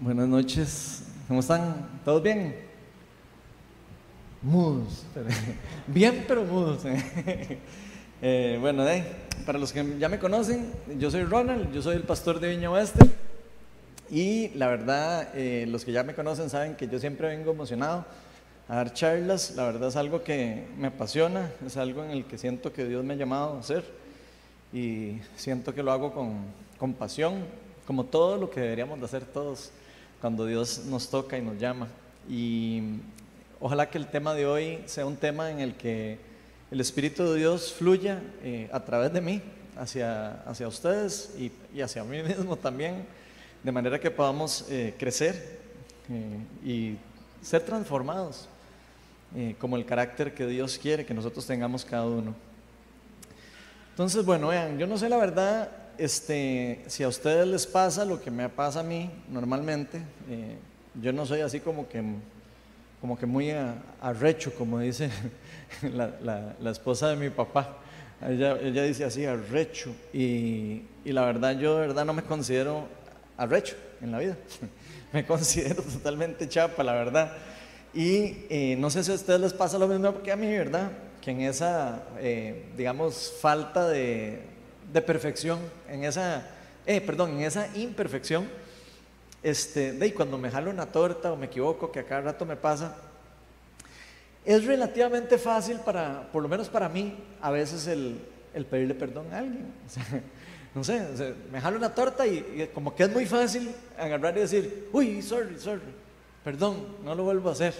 Buenas noches, ¿cómo están? ¿Todos bien? Mudos, bien pero mudos. Eh, bueno, para los que ya me conocen, yo soy Ronald, yo soy el pastor de Viña Oeste y la verdad, eh, los que ya me conocen saben que yo siempre vengo emocionado a dar charlas, la verdad es algo que me apasiona, es algo en el que siento que Dios me ha llamado a hacer y siento que lo hago con, con pasión, como todo lo que deberíamos de hacer todos cuando Dios nos toca y nos llama. Y ojalá que el tema de hoy sea un tema en el que el Espíritu de Dios fluya eh, a través de mí hacia, hacia ustedes y, hacia mí mismo también, de manera que podamos eh, crecer eh, y ser transformados como el carácter que Dios quiere que nosotros tengamos cada uno. Entonces, bueno, vean, yo no sé la verdad este, si a ustedes les pasa lo que me pasa a mí normalmente, eh, yo no soy así como que, como que muy arrecho, como dice la, esposa de mi papá. Ella, ella dice así, arrecho. Y, y, la verdad, yo de verdad no me considero arrecho en la vida. me considero totalmente chapa, la verdad. Y eh, no sé si a ustedes les pasa lo mismo que a mí, ¿verdad? Que en esa, eh, digamos, falta de, de perfección, en esa, eh, perdón, en esa imperfección, este, de cuando me jalo una torta o me equivoco, que a cada rato me pasa, es relativamente fácil para, por lo menos para mí, a veces el, pedirle perdón a alguien. no sé, me jalo una torta y, como que es muy fácil agarrar y decir, uy, sorry, sorry, perdón, no lo vuelvo a hacer.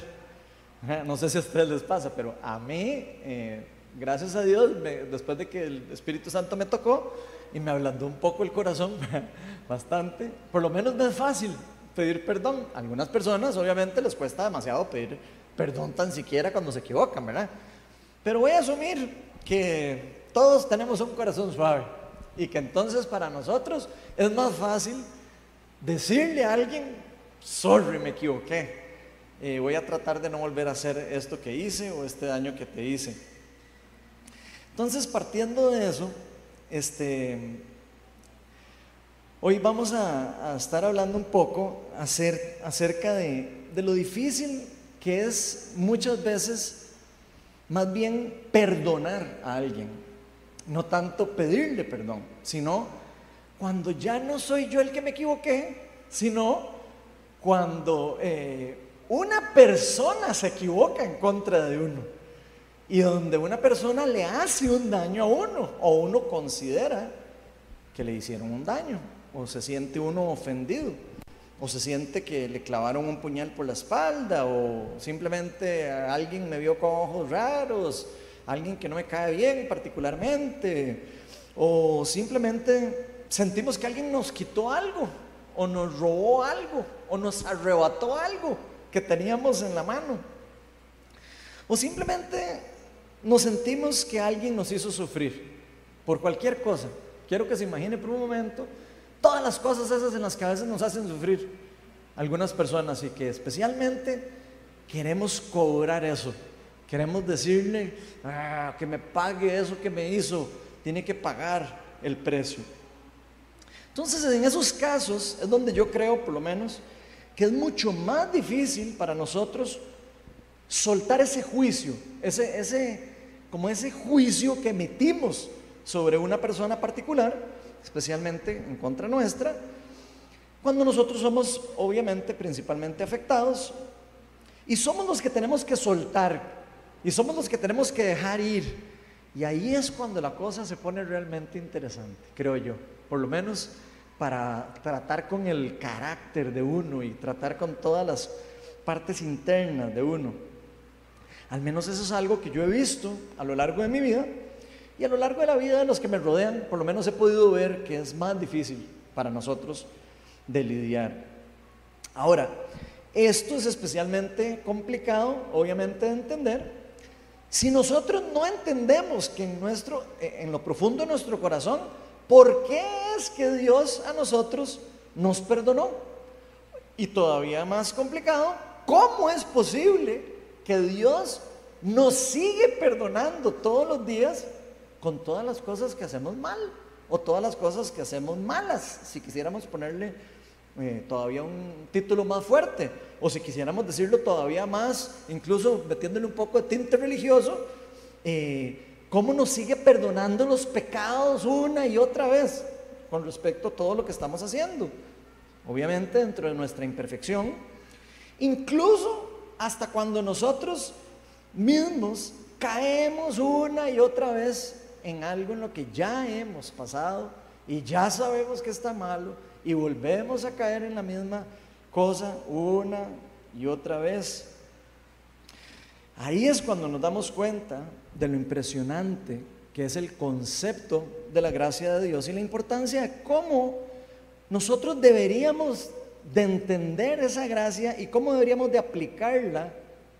No sé si a ustedes les pasa, pero a mí... Eh, gracias a Dios, después de que el Espíritu Santo me tocó y me ablandó un poco el corazón, bastante, por lo menos me es fácil pedir perdón. Algunas personas obviamente les cuesta demasiado pedir perdón tan siquiera cuando se equivocan, ¿verdad? Pero voy a asumir que todos tenemos un corazón suave y que entonces para nosotros es más fácil decirle a alguien, sorry, me equivoqué. Eh, voy a tratar de no volver a hacer esto que hice o este daño que te hice. Entonces, partiendo de eso, este, hoy vamos a, estar hablando un poco acerca de, lo difícil que es muchas veces más bien perdonar a alguien, no tanto pedirle perdón, sino cuando ya no soy yo el que me equivoqué, sino cuando eh, una persona se equivoca en contra de uno y donde una persona le hace un daño a uno o uno considera que le hicieron un daño o se siente uno ofendido o se siente que le clavaron un puñal por la espalda o simplemente alguien me vio con ojos raros, alguien que no me cae bien particularmente o simplemente sentimos que alguien nos quitó algo o nos robó algo o nos arrebató algo que teníamos en la mano. O simplemente nos sentimos que alguien nos hizo sufrir por cualquier cosa. Quiero que se imagine por un momento todas las cosas esas en las que a veces nos hacen sufrir algunas personas y que especialmente queremos cobrar eso. Queremos decirle ah, que me pague eso que me hizo, tiene que pagar el precio. Entonces, en esos casos es donde yo creo, por lo menos, que es mucho más difícil para nosotros soltar ese juicio, ese, ese, como ese juicio que emitimos sobre una persona particular, especialmente en contra nuestra, cuando nosotros somos obviamente principalmente afectados y somos los que tenemos que soltar y somos los que tenemos que dejar ir. Y ahí es cuando la cosa se pone realmente interesante, creo yo, por lo menos para tratar con el carácter de uno y tratar con todas las partes internas de uno. Al menos eso es algo que yo he visto a lo largo de mi vida y a lo largo de la vida de los que me rodean, por lo menos he podido ver que es más difícil para nosotros de lidiar. Ahora, esto es especialmente complicado, obviamente, de entender. Si nosotros no entendemos que en, nuestro, en lo profundo de nuestro corazón, ¿por qué es que Dios a nosotros nos perdonó? Y todavía más complicado, ¿cómo es posible que Dios nos sigue perdonando todos los días con todas las cosas que hacemos mal o todas las cosas que hacemos malas, si quisiéramos ponerle eh, todavía un título más fuerte, o si quisiéramos decirlo todavía más, incluso metiéndole un poco de tinte religioso, eh, cómo nos sigue perdonando los pecados una y otra vez con respecto a todo lo que estamos haciendo. Obviamente dentro de nuestra imperfección, incluso hasta cuando nosotros mismos caemos una y otra vez en algo en lo que ya hemos pasado y ya sabemos que está malo y volvemos a caer en la misma cosa una y otra vez. Ahí es cuando nos damos cuenta de lo impresionante que es el concepto de la gracia de Dios y la importancia de cómo nosotros deberíamos de entender esa gracia y cómo deberíamos de aplicarla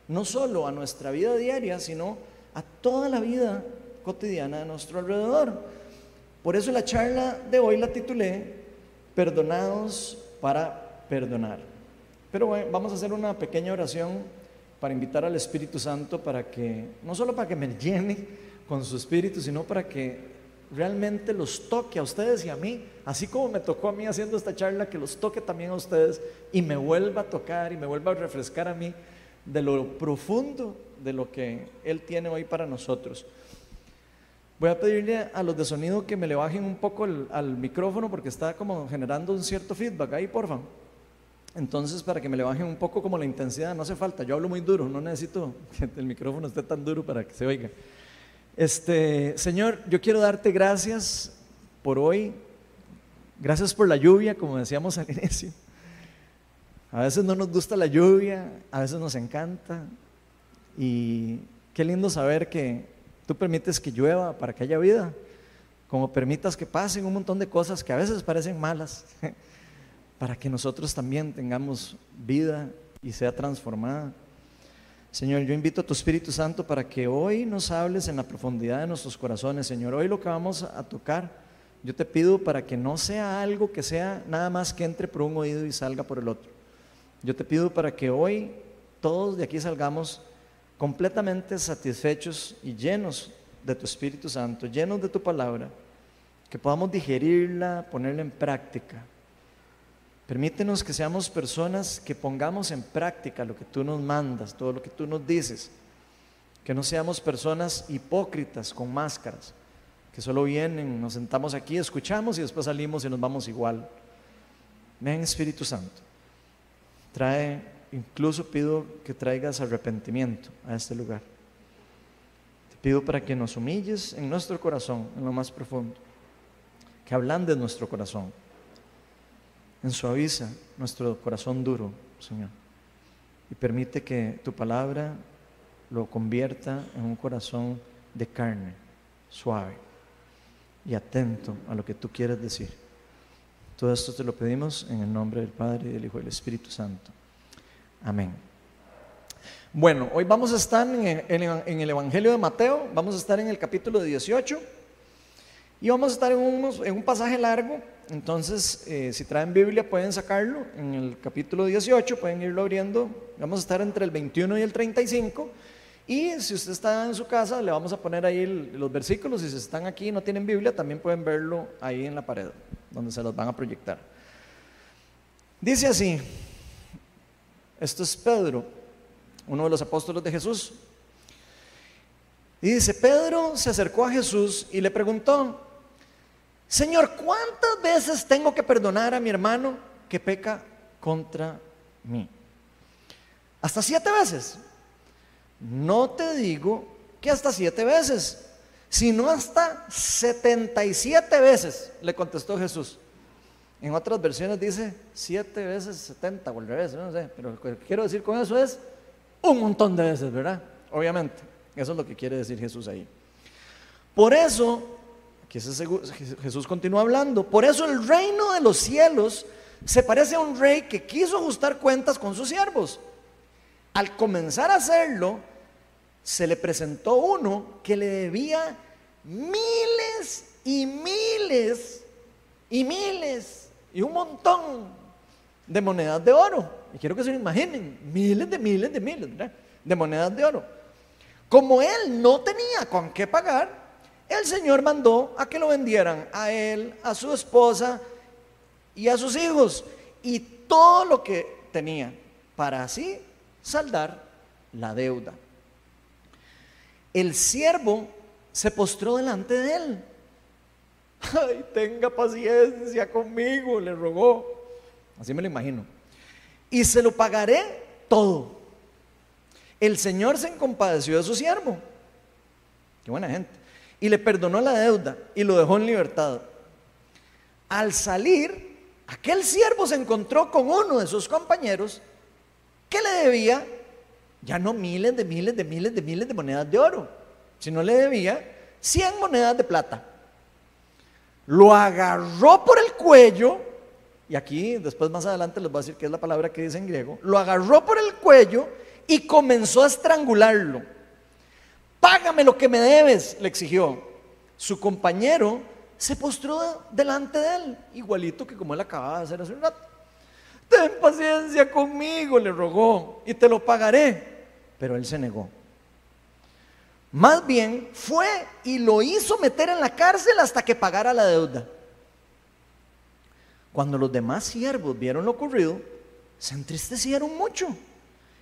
no solo a nuestra vida diaria, sino a toda la vida cotidiana de nuestro alrededor. Por eso la charla de hoy la titulé Perdonados para perdonar. Pero bueno, vamos a hacer una pequeña oración para invitar al Espíritu Santo para que, no solo para que me llene con su Espíritu, sino para que realmente los toque a ustedes y a mí, así como me tocó a mí haciendo esta charla, que los toque también a ustedes y me vuelva a tocar y me vuelva a refrescar a mí de lo profundo de lo que Él tiene hoy para nosotros. Voy a pedirle a los de sonido que me le bajen un poco al micrófono porque está como generando un cierto feedback ahí, por favor. Entonces, para que me le bajen un poco como la intensidad, no hace falta. Yo hablo muy duro, no necesito que el micrófono esté tan duro para que se oiga. Este, Señor, yo quiero darte gracias por hoy. Gracias por la lluvia, como decíamos al inicio. A veces no nos gusta la lluvia, a veces nos encanta. Y qué lindo saber que tú permites que llueva para que haya vida, como permitas que pasen un montón de cosas que a veces parecen malas. para que nosotros también tengamos vida y sea transformada. Señor, yo invito a tu Espíritu Santo para que hoy nos hables en la profundidad de nuestros corazones, Señor. Hoy lo que vamos a tocar, yo te pido para que no sea algo que sea nada más que entre por un oído y salga por el otro. Yo te pido para que hoy todos de aquí salgamos completamente satisfechos y llenos de tu Espíritu Santo, llenos de tu palabra, que podamos digerirla, ponerla en práctica Permítenos que seamos personas que pongamos en práctica lo que tú nos mandas, todo lo que tú nos dices. Que no seamos personas hipócritas con máscaras, que solo vienen, nos sentamos aquí, escuchamos y después salimos y nos vamos igual. Ven Espíritu Santo, trae, incluso pido que traigas arrepentimiento a este lugar. Te pido para que nos humilles en nuestro corazón, en lo más profundo, que de nuestro corazón Ensuaviza nuestro corazón duro, Señor, y permite que tu palabra lo convierta en un corazón de carne, suave y atento a lo que tú quieres decir. Todo esto te lo pedimos en el nombre del Padre, y del Hijo y del Espíritu Santo. Amén. Bueno, hoy vamos a estar en el, Evangelio de Mateo, vamos a estar en el capítulo 18 y vamos a estar en, un pasaje largo entonces, eh, si traen Biblia pueden sacarlo en el capítulo 18, pueden irlo abriendo. Vamos a estar entre el 21 y el 35. Y si usted está en su casa, le vamos a poner ahí los versículos. Si están aquí y no tienen Biblia, también pueden verlo ahí en la pared, donde se los van a proyectar. Dice así, esto es Pedro, uno de los apóstoles de Jesús. Y dice, Pedro se acercó a Jesús y le preguntó, Señor, ¿cuántas veces tengo que perdonar a mi hermano que peca contra mí? Hasta siete veces. No te digo que hasta siete veces, sino hasta 77 veces, le contestó Jesús. En otras versiones dice siete veces 70 o al revés, no sé, pero lo que quiero decir con eso es un montón de veces, ¿verdad? Obviamente, eso es lo que quiere decir Jesús ahí. Por eso Jesús continúa hablando. Por eso el reino de los cielos se parece a un rey que quiso ajustar cuentas con sus siervos. Al comenzar a hacerlo, se le presentó uno que le debía miles y miles y miles y un montón de monedas de oro. Y quiero que se lo imaginen, miles de miles de miles de monedas de oro. Como él no tenía con qué pagar, el Señor mandó a que lo vendieran a él, a su esposa y a sus hijos. Y todo lo que tenía para así saldar la deuda. El siervo se postró delante de él. Ay, tenga paciencia conmigo, le rogó. Así me lo imagino. Y se lo pagaré todo. El Señor se compadeció de su siervo. Qué buena gente. Y le perdonó la deuda y lo dejó en libertad. Al salir, aquel siervo se encontró con uno de sus compañeros que le debía ya no miles de miles de miles de miles de monedas de oro, sino le debía 100 monedas de plata. Lo agarró por el cuello, y aquí después más adelante les voy a decir qué es la palabra que dice en griego, lo agarró por el cuello y comenzó a estrangularlo. Págame lo que me debes, le exigió. Su compañero se postró delante de él, igualito que como él acababa de hacer hace un rato. Ten paciencia conmigo, le rogó, y te lo pagaré. Pero él se negó. Más bien fue y lo hizo meter en la cárcel hasta que pagara la deuda. Cuando los demás siervos vieron lo ocurrido, se entristecieron mucho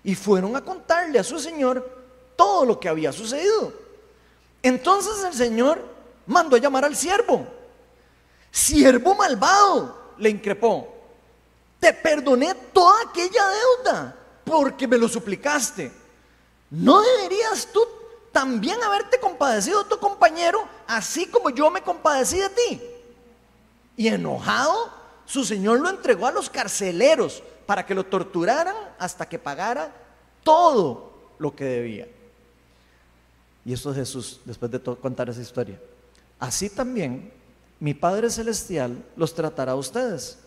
y fueron a contarle a su señor todo lo que había sucedido. Entonces el señor mandó a llamar al siervo. Siervo malvado, le increpó. Te perdoné toda aquella deuda porque me lo suplicaste. ¿No deberías tú también haberte compadecido de tu compañero así como yo me compadecí de ti? Y enojado, su señor lo entregó a los carceleros para que lo torturaran hasta que pagara todo lo que debía. Y eso es Jesús, después de contar esa historia. Así también mi Padre Celestial los tratará a ustedes,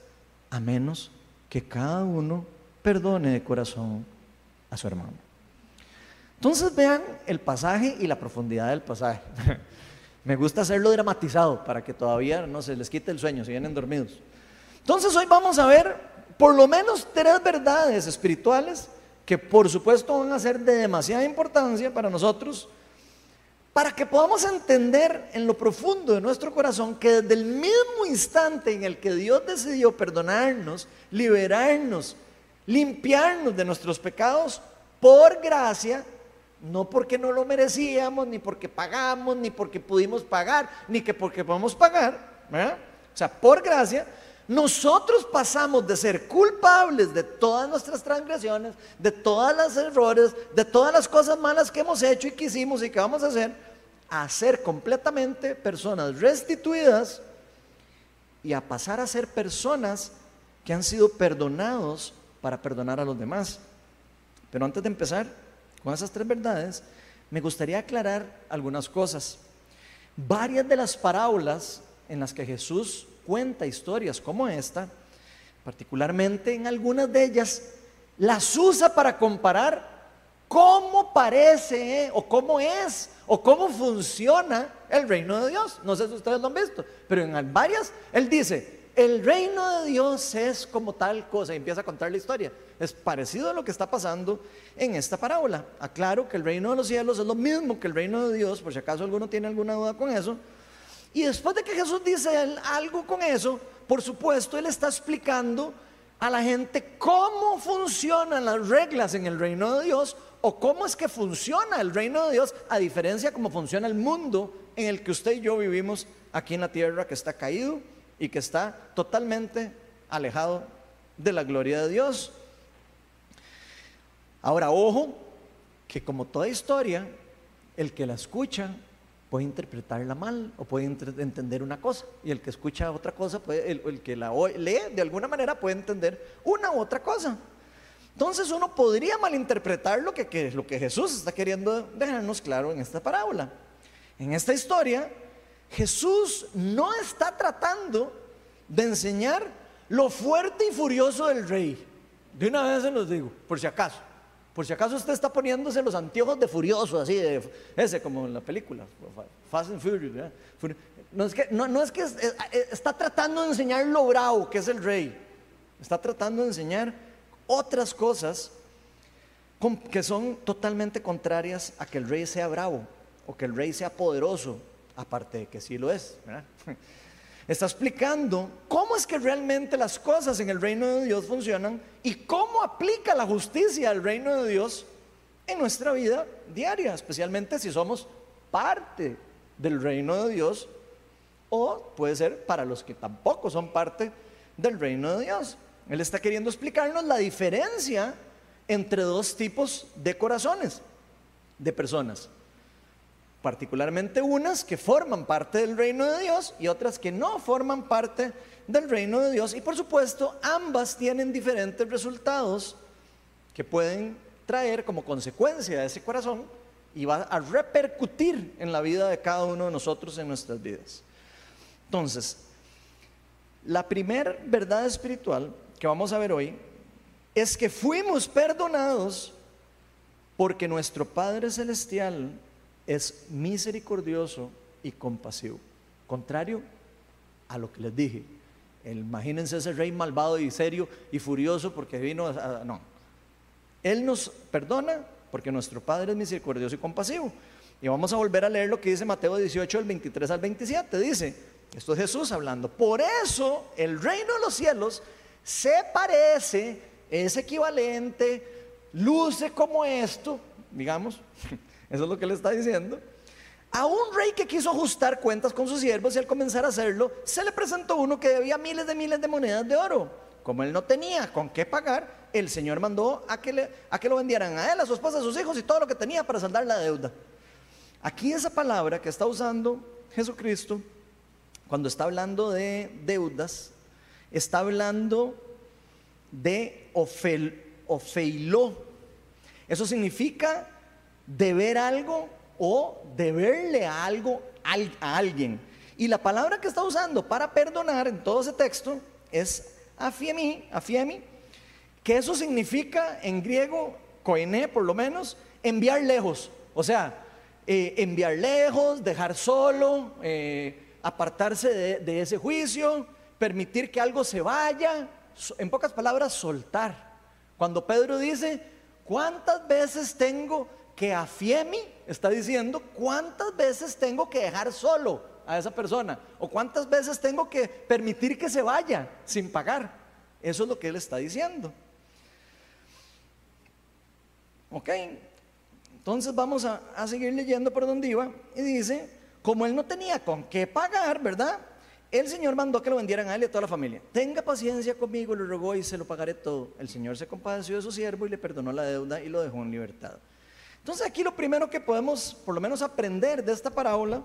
a menos que cada uno perdone de corazón a su hermano. Entonces vean el pasaje y la profundidad del pasaje. Me gusta hacerlo dramatizado para que todavía no se les quite el sueño si vienen dormidos. Entonces hoy vamos a ver por lo menos tres verdades espirituales que por supuesto van a ser de demasiada importancia para nosotros para que podamos entender en lo profundo de nuestro corazón que desde el mismo instante en el que Dios decidió perdonarnos, liberarnos, limpiarnos de nuestros pecados, por gracia, no porque no lo merecíamos, ni porque pagamos, ni porque pudimos pagar, ni que porque podemos pagar, o sea, por gracia, nosotros pasamos de ser culpables de todas nuestras transgresiones, de todos los errores, de todas las cosas malas que hemos hecho y que hicimos y que vamos a hacer, a ser completamente personas restituidas y a pasar a ser personas que han sido perdonados para perdonar a los demás. Pero antes de empezar con esas tres verdades, me gustaría aclarar algunas cosas. Varias de las parábolas en las que Jesús cuenta historias como esta, particularmente en algunas de ellas, las usa para comparar cómo parece eh, o cómo es o cómo funciona el reino de Dios. No sé si ustedes lo han visto, pero en varias él dice, el reino de Dios es como tal cosa y empieza a contar la historia. Es parecido a lo que está pasando en esta parábola. Aclaro que el reino de los cielos es lo mismo que el reino de Dios, por si acaso alguno tiene alguna duda con eso. Y después de que Jesús dice algo con eso, por supuesto, Él está explicando a la gente cómo funcionan las reglas en el reino de Dios o cómo es que funciona el reino de Dios a diferencia de cómo funciona el mundo en el que usted y yo vivimos aquí en la tierra que está caído y que está totalmente alejado de la gloria de Dios. Ahora, ojo, que como toda historia, el que la escucha puede interpretarla mal o puede entender una cosa y el que escucha otra cosa, el, que la lee de alguna manera puede entender una u otra cosa. Entonces uno podría malinterpretar lo que, lo que Jesús está queriendo dejarnos claro en esta parábola. En esta historia, Jesús no está tratando de enseñar lo fuerte y furioso del rey. De una vez se los digo, por si acaso. Por si acaso usted está poniéndose los anteojos de furioso, así, de, ese como en la película, Fast and Furious. No es que, no, es que está tratando de enseñar lo bravo que es el rey. Está tratando de enseñar otras cosas que son totalmente contrarias a que el rey sea bravo o que el rey sea poderoso, aparte de que sí lo es. está explicando cómo es que realmente las cosas en el reino de Dios funcionan y cómo aplica la justicia al reino de Dios en nuestra vida diaria, especialmente si somos parte del reino de Dios o puede ser para los que tampoco son parte del reino de Dios. Él está queriendo explicarnos la diferencia entre dos tipos de corazones, de personas. Particularmente unas que forman parte del reino de Dios y otras que no forman parte del reino de Dios. Y por supuesto, ambas tienen diferentes resultados que pueden traer como consecuencia de ese corazón y va a repercutir en la vida de cada uno de nosotros en nuestras vidas. Entonces, la primera verdad espiritual que vamos a ver hoy es que fuimos perdonados porque nuestro Padre Celestial es misericordioso y compasivo. Contrario a lo que les dije. Imagínense ese rey malvado y serio y furioso porque vino a... No. Él nos perdona porque nuestro Padre es misericordioso y compasivo. Y vamos a volver a leer lo que dice Mateo 18, del 23 al 27. Dice, esto es Jesús hablando, por eso el reino de los cielos se parece, es equivalente, luce como esto, digamos, eso es lo que le está diciendo. A un rey que quiso ajustar cuentas con sus siervos y al comenzar a hacerlo, se le presentó uno que debía miles de miles de monedas de oro. Como él no tenía con qué pagar, el Señor mandó a que, le, a que lo vendieran a él, a su esposa, a sus hijos y todo lo que tenía para saldar la deuda. Aquí esa palabra que está usando Jesucristo, cuando está hablando de deudas, está hablando de ofel, ofeiló. Eso significa deber algo o deberle algo a alguien. Y la palabra que está usando para perdonar en todo ese texto es afiemi, afiemi, que eso significa en griego, koiné por lo menos, enviar lejos. O sea, eh, enviar lejos, dejar solo, eh, apartarse de, ese juicio, permitir que algo se vaya, en pocas palabras, soltar. Cuando Pedro dice, ¿cuántas veces tengo que afiemi? Está diciendo, ¿cuántas veces tengo que dejar solo a esa persona? ¿O cuántas veces tengo que permitir que se vaya sin pagar? Eso es lo que él está diciendo. Ok, entonces vamos a, a seguir leyendo por donde iba y dice, como él no tenía con qué pagar, ¿verdad? El Señor mandó que lo vendieran a él y a toda la familia. Tenga paciencia conmigo, le rogó y se lo pagaré todo. El Señor se compadeció de su siervo y le perdonó la deuda y lo dejó en libertad. Entonces aquí lo primero que podemos por lo menos aprender de esta parábola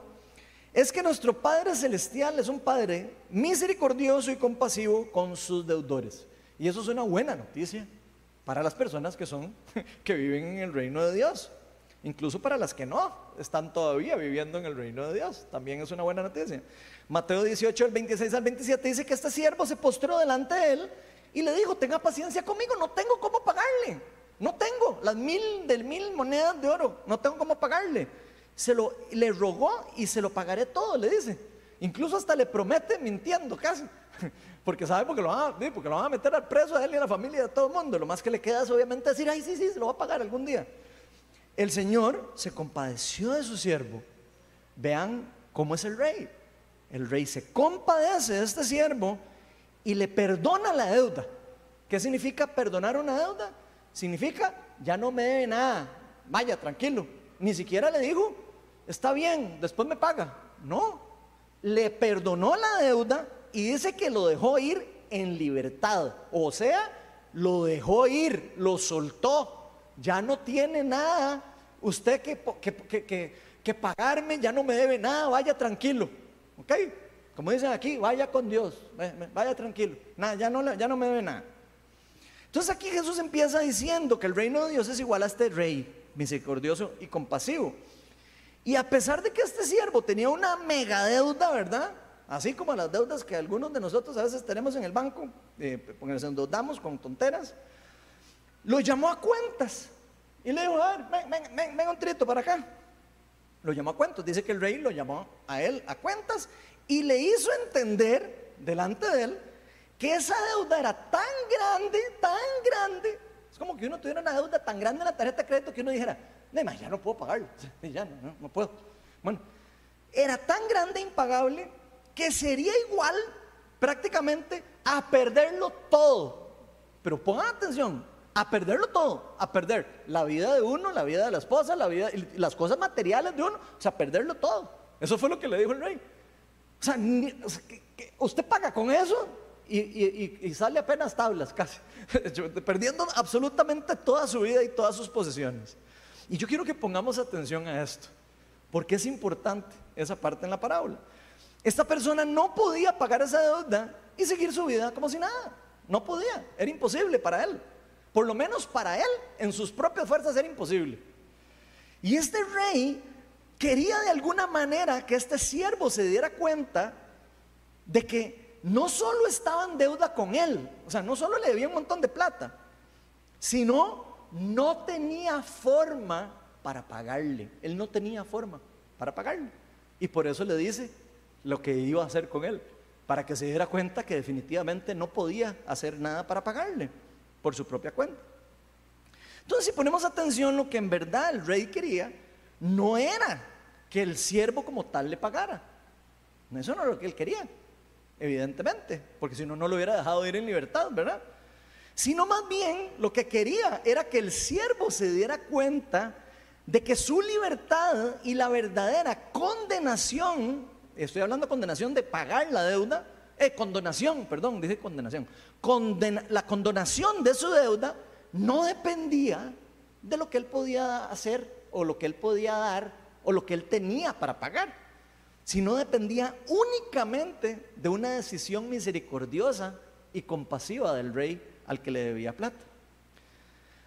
es que nuestro Padre Celestial es un Padre misericordioso y compasivo con sus deudores. Y eso es una buena noticia para las personas que son, que viven en el reino de Dios incluso para las que no están todavía viviendo en el reino de Dios. También es una buena noticia. Mateo 18, el 26 al 27 dice que este siervo se postró delante de él y le dijo, tenga paciencia conmigo, no tengo cómo pagarle. No tengo las mil del mil monedas de oro, no tengo cómo pagarle. Se lo le rogó y se lo pagaré todo, le dice. Incluso hasta le promete mintiendo casi. Porque sabe porque lo, van a, porque lo van a meter al preso a él y a la familia de todo el mundo. Lo más que le queda es obviamente decir, ay, sí, sí, se lo va a pagar algún día. El Señor se compadeció de su siervo. Vean cómo es el rey. El rey se compadece de este siervo y le perdona la deuda. ¿Qué significa perdonar una deuda? Significa, ya no me debe nada, vaya, tranquilo. Ni siquiera le dijo, está bien, después me paga. No, le perdonó la deuda y dice que lo dejó ir en libertad. O sea, lo dejó ir, lo soltó ya no tiene nada, usted que, que, pagarme, ya no me debe nada, vaya tranquilo. ¿Ok? Como dicen aquí, vaya con Dios, vaya tranquilo, nada, ya, no, ya no me debe nada. Entonces aquí Jesús empieza diciendo que el reino de Dios es igual a este rey, misericordioso y compasivo. Y a pesar de que este siervo tenía una mega deuda, ¿verdad? Así como las deudas que algunos de nosotros a veces tenemos en el banco, eh, porque nos endeudamos con tonteras, lo llamó a cuentas y le dijo, a ver, ven, ven, ven, un trito para acá. Lo llamó a cuentas. Dice que el rey lo llamó a él a cuentas y le hizo entender delante de él que esa deuda era tan grande, tan grande. Es como que uno tuviera una deuda tan grande en la tarjeta de crédito que uno dijera, no, ya no puedo pagarlo, ya no, no, puedo. Bueno, era tan grande e impagable que sería igual prácticamente a perderlo todo. Pero pongan atención, a perderlo todo, a perder la vida de uno, la vida de la esposa, la vida, las cosas materiales de uno, o sea, perderlo todo. Eso fue lo que le dijo el rey. O sea, usted paga con eso y, sale apenas tablas casi, perdiendo absolutamente toda su vida y todas sus posesiones. Y yo quiero que pongamos atención a esto, porque es importante esa parte en la parábola. Esta persona no podía pagar esa deuda y seguir su vida como si nada. No podía, era imposible para él. Por lo menos para él, en sus propias fuerzas, era imposible. Y este rey quería de alguna manera que este siervo se diera cuenta de que no solo estaba en deuda con él, o sea, no solo le debía un montón de plata, sino no tenía forma para pagarle. Él no tenía forma para pagarle. Y por eso le dice lo que iba a hacer con él, para que se diera cuenta que definitivamente no podía hacer nada para pagarle por su propia cuenta. Entonces, si ponemos atención, lo que en verdad el rey quería no era que el siervo como tal le pagara. Eso no era lo que él quería, evidentemente, porque si no, no lo hubiera dejado ir en libertad, ¿verdad? Sino más bien lo que quería era que el siervo se diera cuenta de que su libertad y la verdadera condenación, estoy hablando de condenación de pagar la deuda, eh, condonación, perdón, dice condenación, la condonación de su deuda no dependía de lo que él podía hacer o lo que él podía dar o lo que él tenía para pagar, sino dependía únicamente de una decisión misericordiosa y compasiva del rey al que le debía plata.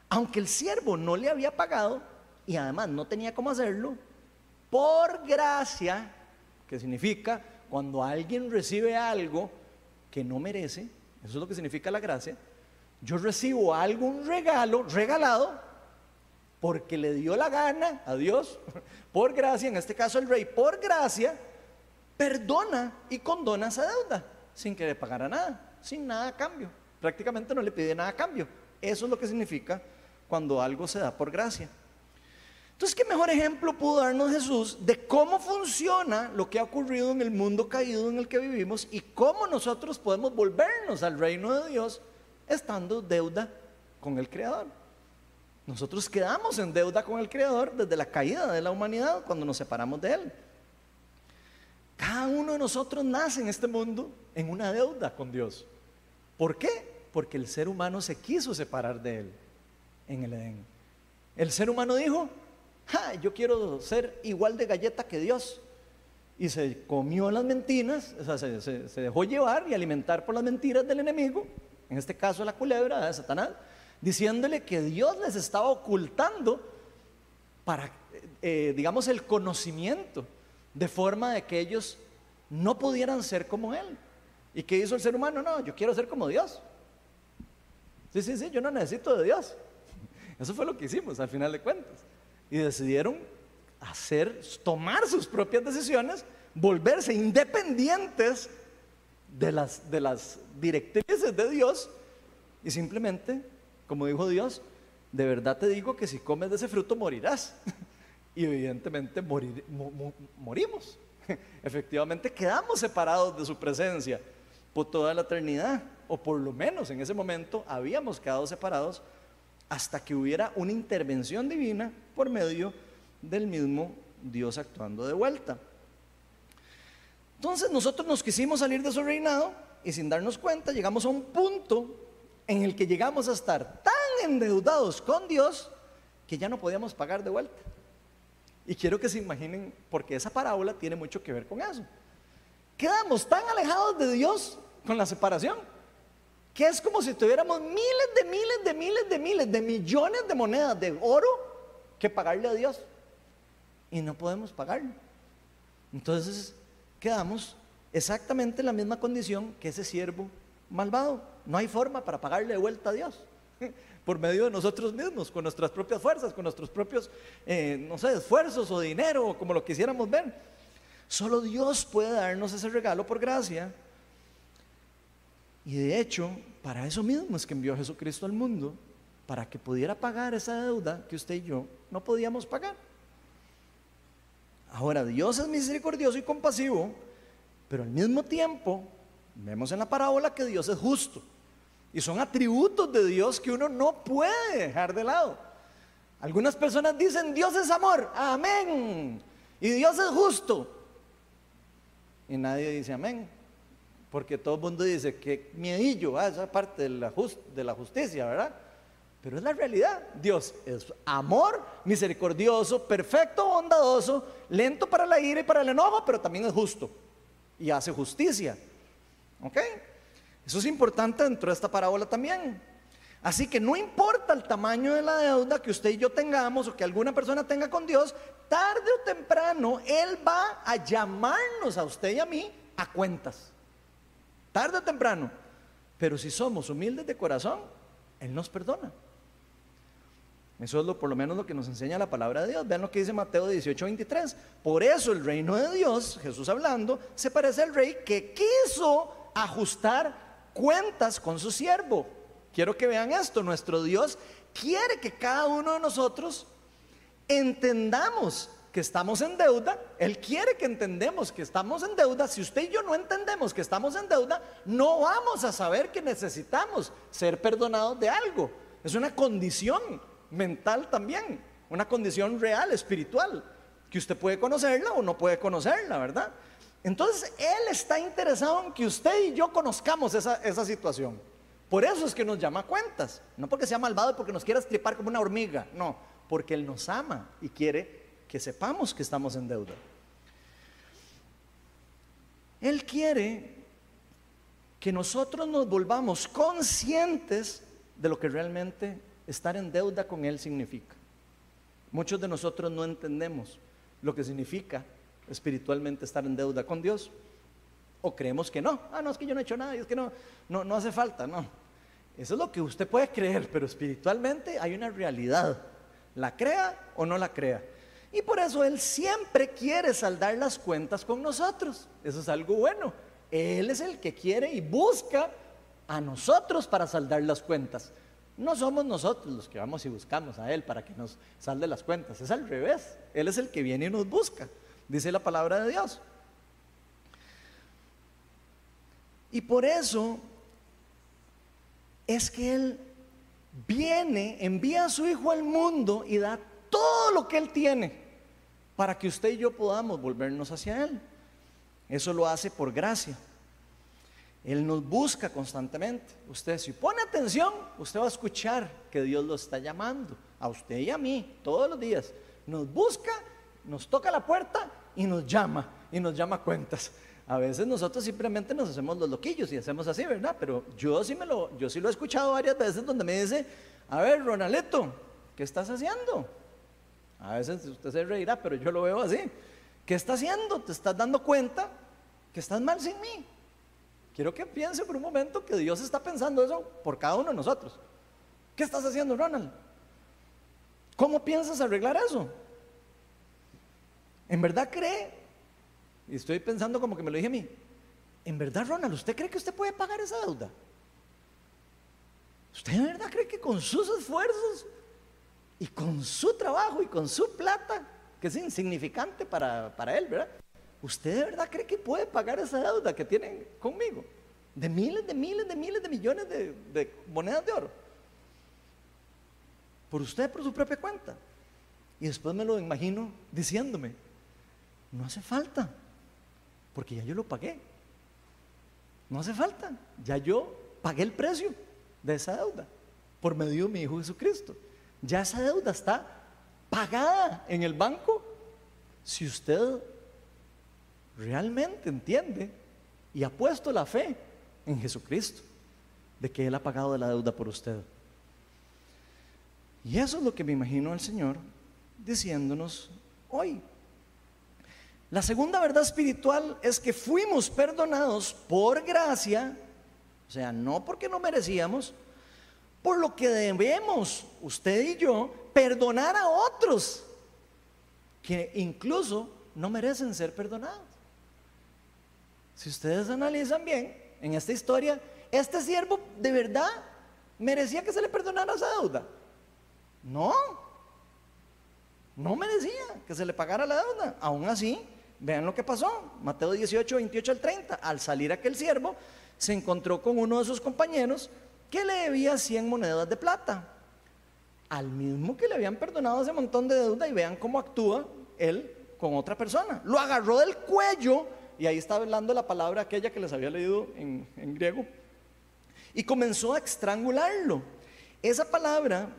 Aunque el siervo no le había pagado y además no tenía cómo hacerlo, por gracia, que significa cuando alguien recibe algo que no merece, eso es lo que significa la gracia, yo recibo algo, un regalo, regalado, porque le dio la gana a Dios, por gracia, en este caso el rey, por gracia, perdona y condona esa deuda, sin que le pagara nada, sin nada a cambio. Prácticamente no le pide nada a cambio. Eso es lo que significa cuando algo se da por gracia. Entonces, ¿qué mejor ejemplo pudo darnos Jesús de cómo funciona lo que ha ocurrido en el mundo caído en el que vivimos y cómo nosotros podemos volvernos al reino de Dios estando deuda con el Creador? Nosotros quedamos en deuda con el Creador desde la caída de la humanidad cuando nos separamos de Él. Cada uno de nosotros nace en este mundo en una deuda con Dios. ¿Por qué? Porque el ser humano se quiso separar de Él en el Edén. El ser humano dijo, yo quiero ser igual de galleta que Dios. Y se comió las mentiras, o sea, se, dejó llevar y alimentar por las mentiras del enemigo, en este caso la culebra de Satanás, diciéndole que Dios les estaba ocultando para, eh, digamos, el conocimiento, de forma de que ellos no pudieran ser como Él. ¿Y qué hizo el ser humano? No, yo quiero ser como Dios. Sí, sí, sí, yo no necesito de Dios. Eso fue lo que hicimos al final de cuentas y decidieron hacer, tomar sus propias decisiones, volverse independientes de las, de las directrices de Dios y simplemente, como dijo Dios, de verdad te digo que si comes de ese fruto morirás. y evidentemente morimos. Efectivamente quedamos separados de su presencia por toda la eternidad, o por lo menos en ese momento habíamos quedado separados hasta que hubiera una intervención divina por medio del mismo Dios actuando de vuelta. Entonces nosotros nos quisimos salir de su reinado y sin darnos cuenta llegamos a un punto en el que llegamos a estar tan endeudados con Dios que ya no podíamos pagar de vuelta. Y quiero que se imaginen, porque esa parábola tiene mucho que ver con eso. Quedamos tan alejados de Dios con la separación que es como si tuviéramos miles de miles de miles de miles de millones de monedas de oro que pagarle a Dios. Y no podemos pagarlo. Entonces quedamos exactamente en la misma condición que ese siervo malvado. No hay forma para pagarle de vuelta a Dios. Por medio de nosotros mismos, con nuestras propias fuerzas, con nuestros propios, eh, no sé, esfuerzos o dinero, como lo quisiéramos ver. Solo Dios puede darnos ese regalo por gracia y de hecho, para eso mismo es que envió a Jesucristo al mundo, para que pudiera pagar esa deuda que usted y yo no podíamos pagar. Ahora, Dios es misericordioso y compasivo Pero al mismo tiempo, vemos en la parábola que Dios es justo. Y son atributos de Dios que uno no puede dejar de lado. Algunas personas dicen, Dios es amor, amén. Y Dios es justo. Y nadie dice amén. Porque todo el mundo dice que miedillo, ah, esa parte de la, de la justicia, ¿verdad? Pero es la realidad. Dios es amor, misericordioso, perfecto, bondadoso, lento para la ira y para el enojo, pero también es justo. Y hace justicia. ¿Ok? Eso es importante dentro de esta parábola también. Así que no importa el tamaño de la deuda que usted y yo tengamos o que alguna persona tenga con Dios, tarde o temprano Él va a llamarnos a usted y a mí a cuentas. Tarde o temprano. Pero si somos humildes de corazón, Él nos perdona. Eso es lo, por lo menos lo que nos enseña la palabra de Dios. Vean lo que dice Mateo 18, 23. Por eso el reino de Dios, Jesús hablando, se parece al rey que quiso ajustar cuentas con su siervo. Quiero que vean esto. Nuestro Dios quiere que cada uno de nosotros entendamos que estamos en deuda, Él quiere que entendemos que estamos en deuda. Si usted y yo no entendemos que estamos en deuda, no vamos a saber que necesitamos ser perdonados de algo. Es una condición mental también, una condición real, espiritual, que usted puede conocerla o no puede conocerla, ¿verdad? Entonces, Él está interesado en que usted y yo conozcamos esa, esa situación. Por eso es que nos llama a cuentas, no porque sea malvado porque nos quiera estripar como una hormiga, no, porque Él nos ama y quiere que sepamos que estamos en deuda. Él quiere que nosotros nos volvamos conscientes de lo que realmente estar en deuda con Él significa. Muchos de nosotros no entendemos lo que significa espiritualmente estar en deuda con Dios. O creemos que no. Ah, no, es que yo no he hecho nada, es que no, no, no hace falta, no. Eso es lo que usted puede creer, pero espiritualmente hay una realidad. La crea o no la crea. Y por eso Él siempre quiere saldar las cuentas con nosotros. Eso es algo bueno. Él es el que quiere y busca a nosotros para saldar las cuentas. No somos nosotros los que vamos y buscamos a Él para que nos salde las cuentas. Es al revés. Él es el que viene y nos busca. Dice la palabra de Dios. Y por eso es que Él viene, envía a su Hijo al mundo y da todo lo que Él tiene para que usted y yo podamos volvernos hacia Él. Eso lo hace por gracia. Él nos busca constantemente. Usted si pone atención, usted va a escuchar que Dios lo está llamando, a usted y a mí, todos los días. Nos busca, nos toca la puerta y nos llama, y nos llama cuentas. A veces nosotros simplemente nos hacemos los loquillos y hacemos así, ¿verdad? Pero yo sí, me lo, yo sí lo he escuchado varias veces donde me dice, a ver, Ronaleto, ¿qué estás haciendo? A veces usted se reirá, pero yo lo veo así. ¿Qué está haciendo? ¿Te estás dando cuenta que estás mal sin mí? Quiero que piense por un momento que Dios está pensando eso por cada uno de nosotros. ¿Qué estás haciendo, Ronald? ¿Cómo piensas arreglar eso? ¿En verdad cree? Y estoy pensando como que me lo dije a mí. ¿En verdad, Ronald, usted cree que usted puede pagar esa deuda? ¿Usted en verdad cree que con sus esfuerzos y con su trabajo y con su plata, que es insignificante para, él, ¿verdad? ¿Usted de verdad cree que puede pagar esa deuda que tienen conmigo? De miles, de miles, de miles de millones de, de monedas de oro. Por usted, por su propia cuenta. Y después me lo imagino diciéndome, no hace falta, porque ya yo lo pagué. No hace falta, ya yo pagué el precio de esa deuda por medio de mi Hijo Jesucristo ya esa deuda está pagada en el banco. Si usted realmente entiende y ha puesto la fe en Jesucristo, de que Él ha pagado la deuda por usted. Y eso es lo que me imagino el Señor diciéndonos hoy. La segunda verdad espiritual es que fuimos perdonados por gracia, o sea, no porque no merecíamos, por lo que debemos, usted y yo, perdonar a otros que incluso no merecen ser perdonados. Si ustedes analizan bien en esta historia, este siervo de verdad merecía que se le perdonara esa deuda. No, no merecía que se le pagara la deuda. Aún así, Vean lo que pasó, Mateo 18, 28 al 30. Al salir aquel siervo, se encontró con uno de sus compañeros que le debía 100 monedas de plata. Al mismo que le habían perdonado ese montón de deuda y vean cómo actúa él con otra persona. Lo agarró del cuello y ahí está hablando la palabra aquella que les había leído en, en griego y comenzó a estrangularlo. Esa palabra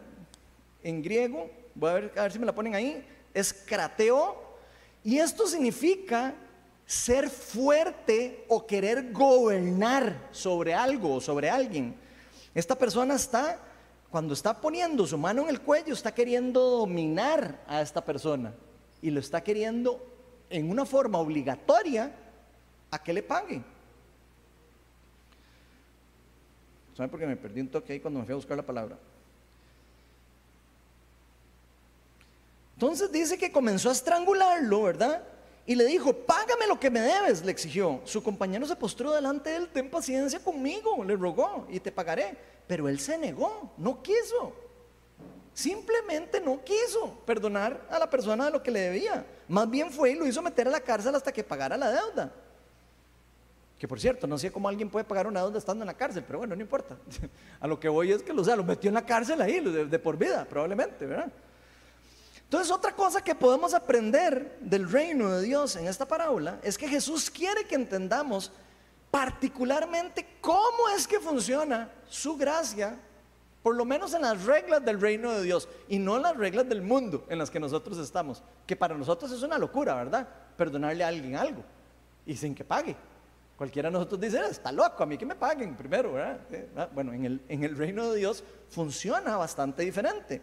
en griego, voy a ver, a ver si me la ponen ahí, es crateo y esto significa ser fuerte o querer gobernar sobre algo o sobre alguien. Esta persona está, cuando está poniendo su mano en el cuello, está queriendo dominar a esta persona y lo está queriendo en una forma obligatoria a que le pague. ¿Saben por qué me perdí un toque ahí cuando me fui a buscar la palabra? Entonces dice que comenzó a estrangularlo, ¿verdad? Y le dijo, págame lo que me debes, le exigió. Su compañero se postró delante de él, ten paciencia conmigo, le rogó, y te pagaré. Pero él se negó, no quiso. Simplemente no quiso perdonar a la persona de lo que le debía. Más bien fue y lo hizo meter a la cárcel hasta que pagara la deuda. Que por cierto, no sé cómo alguien puede pagar una deuda estando en la cárcel, pero bueno, no importa. A lo que voy es que lo metió en la cárcel ahí, de por vida, probablemente, ¿verdad? Entonces, otra cosa que podemos aprender del reino de Dios en esta parábola es que Jesús quiere que entendamos particularmente cómo es que funciona su gracia, por lo menos en las reglas del reino de Dios y no en las reglas del mundo en las que nosotros estamos, que para nosotros es una locura, ¿verdad? Perdonarle a alguien algo y sin que pague. Cualquiera de nosotros dice, está loco, a mí que me paguen primero, ¿verdad? Bueno, en el, en el reino de Dios funciona bastante diferente.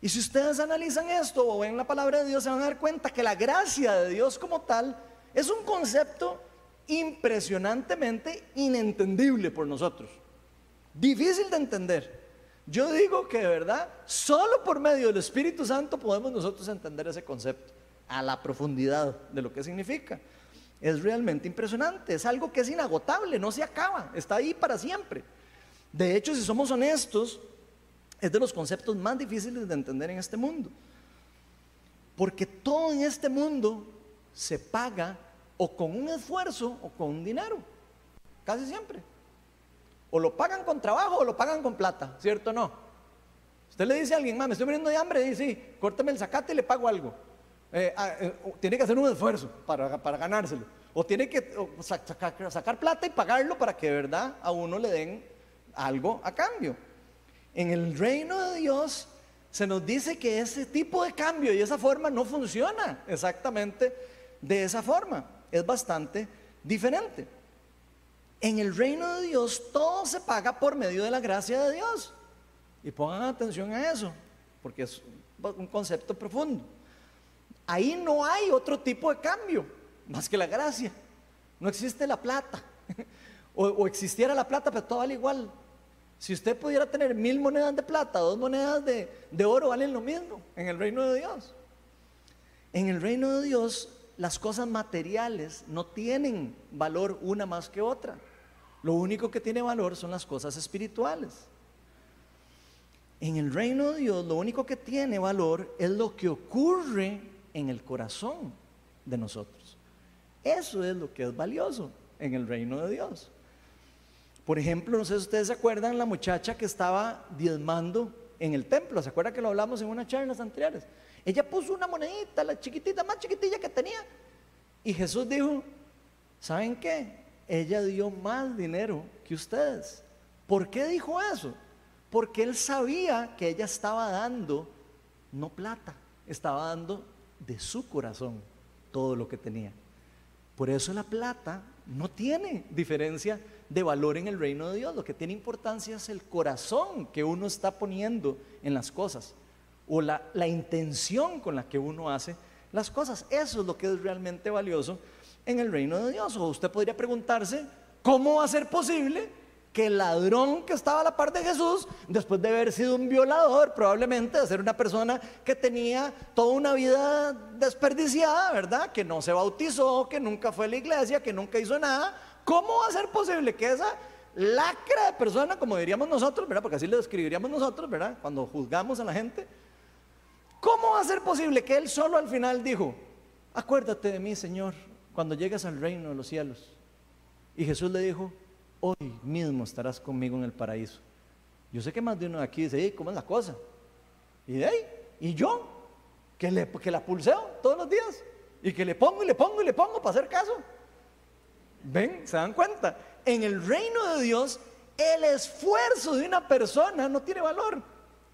Y si ustedes analizan esto o ven la palabra de Dios, se van a dar cuenta que la gracia de Dios como tal es un concepto impresionantemente inentendible por nosotros. Difícil de entender. Yo digo que de verdad, solo por medio del Espíritu Santo podemos nosotros entender ese concepto a la profundidad de lo que significa. Es realmente impresionante, es algo que es inagotable, no se acaba, está ahí para siempre. De hecho, si somos honestos, es de los conceptos más difíciles de entender en este mundo. Porque todo en este mundo se paga o con un esfuerzo o con un dinero. Casi siempre. O lo pagan con trabajo o lo pagan con plata, ¿cierto o no? Usted le dice a alguien, me estoy muriendo de hambre, dice, sí, córteme el zacate y le pago algo. Eh, ah, eh, tiene que hacer un esfuerzo para, ganárselo. O tiene que sacar plata y pagarlo para que de verdad a uno le den algo a cambio. En el reino de Dios se nos dice que ese tipo de cambio y esa forma no funciona exactamente de esa forma. Es bastante diferente. En el reino de Dios todo se paga por medio de la gracia de Dios. Y pongan atención a eso, porque es un concepto profundo. Ahí no hay otro tipo de cambio, más que la gracia. No existe la plata. O, existiera la plata, pero todo vale igual. Si usted pudiera tener mil monedas de plata, dos monedas de, oro valen lo mismo en el reino de Dios. En el reino de Dios las cosas materiales no tienen valor una más que otra. Lo único que tiene valor son las cosas espirituales. En el reino de Dios lo único que tiene valor es lo que ocurre en el corazón de nosotros. Eso es lo que es valioso en el reino de Dios. Por ejemplo, no sé si ustedes se acuerdan la muchacha que estaba diezmando en el templo. ¿Se acuerdan que lo hablamos en una charlas anteriores? Ella puso una monedita, la chiquitita, más chiquitilla que tenía. Y Jesús dijo, ¿saben qué? Ella dio más dinero que ustedes. ¿Por qué dijo eso? Porque él sabía que ella estaba dando, no plata, estaba dando de su corazón todo lo que tenía. Por eso la plata no tiene diferencia de valor en el reino de Dios. Lo que tiene importancia es el corazón que uno está poniendo en las cosas o la, la intención con la que uno hace las cosas. Eso es lo que es realmente valioso en el reino de Dios. O usted podría preguntarse, ¿cómo va a ser posible que el ladrón que estaba a la par de Jesús, después de haber sido un violador, probablemente de ser una persona que tenía toda una vida desperdiciada, ¿verdad? Que no se bautizó, que nunca fue a la iglesia, que nunca hizo nada, ¿Cómo va a ser posible que esa lacra de persona, como diríamos nosotros, ¿verdad? Porque así le describiríamos nosotros, ¿verdad? Cuando juzgamos a la gente. ¿Cómo va a ser posible que él solo al final dijo, acuérdate de mí, Señor, cuando llegues al reino de los cielos. Y Jesús le dijo, hoy mismo estarás conmigo en el paraíso. Yo sé que más de uno de aquí dice, ¿cómo es la cosa? Y de ahí, y yo, que, le, que la pulseo todos los días, y que le pongo y le pongo y le pongo para hacer caso. ¿Ven? ¿Se dan cuenta? En el reino de Dios, el esfuerzo de una persona no tiene valor.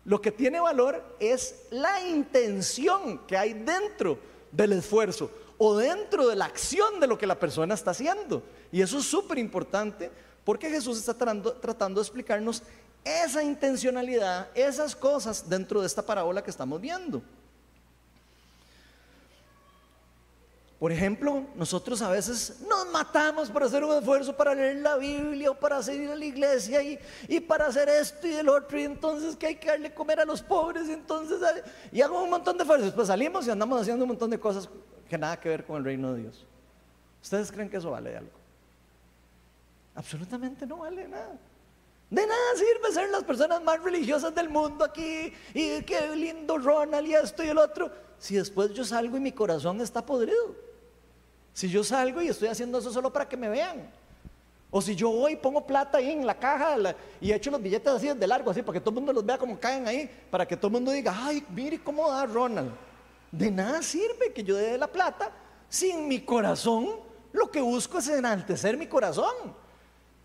Lo que tiene valor es la intención que hay dentro del esfuerzo o dentro de la acción de lo que la persona está haciendo. Y eso es súper importante porque Jesús está tratando, de explicarnos esa intencionalidad, esas cosas dentro de esta parábola que estamos viendo. Por ejemplo, nosotros a veces nos matamos por hacer un esfuerzo para leer la Biblia o para ir a la iglesia y, para hacer esto y el otro, y entonces que hay que darle comer a los pobres, y entonces y hago un montón de esfuerzos. Pues salimos y andamos haciendo un montón de cosas que nada que ver con el reino de Dios. ¿Ustedes creen que eso vale algo? Absolutamente no vale nada. De nada sirve ser las personas más religiosas del mundo aquí y qué lindo Ronald y esto y el otro, si después yo salgo y mi corazón está podrido. Si yo salgo y estoy haciendo eso solo para que me vean. O si yo voy y pongo plata ahí en la caja y echo los billetes así de largo, así, para que todo el mundo los vea como caen ahí, para que todo el mundo diga, ay, mire cómo da Ronald. De nada sirve que yo dé la plata sin mi corazón lo que busco es enaltecer mi corazón.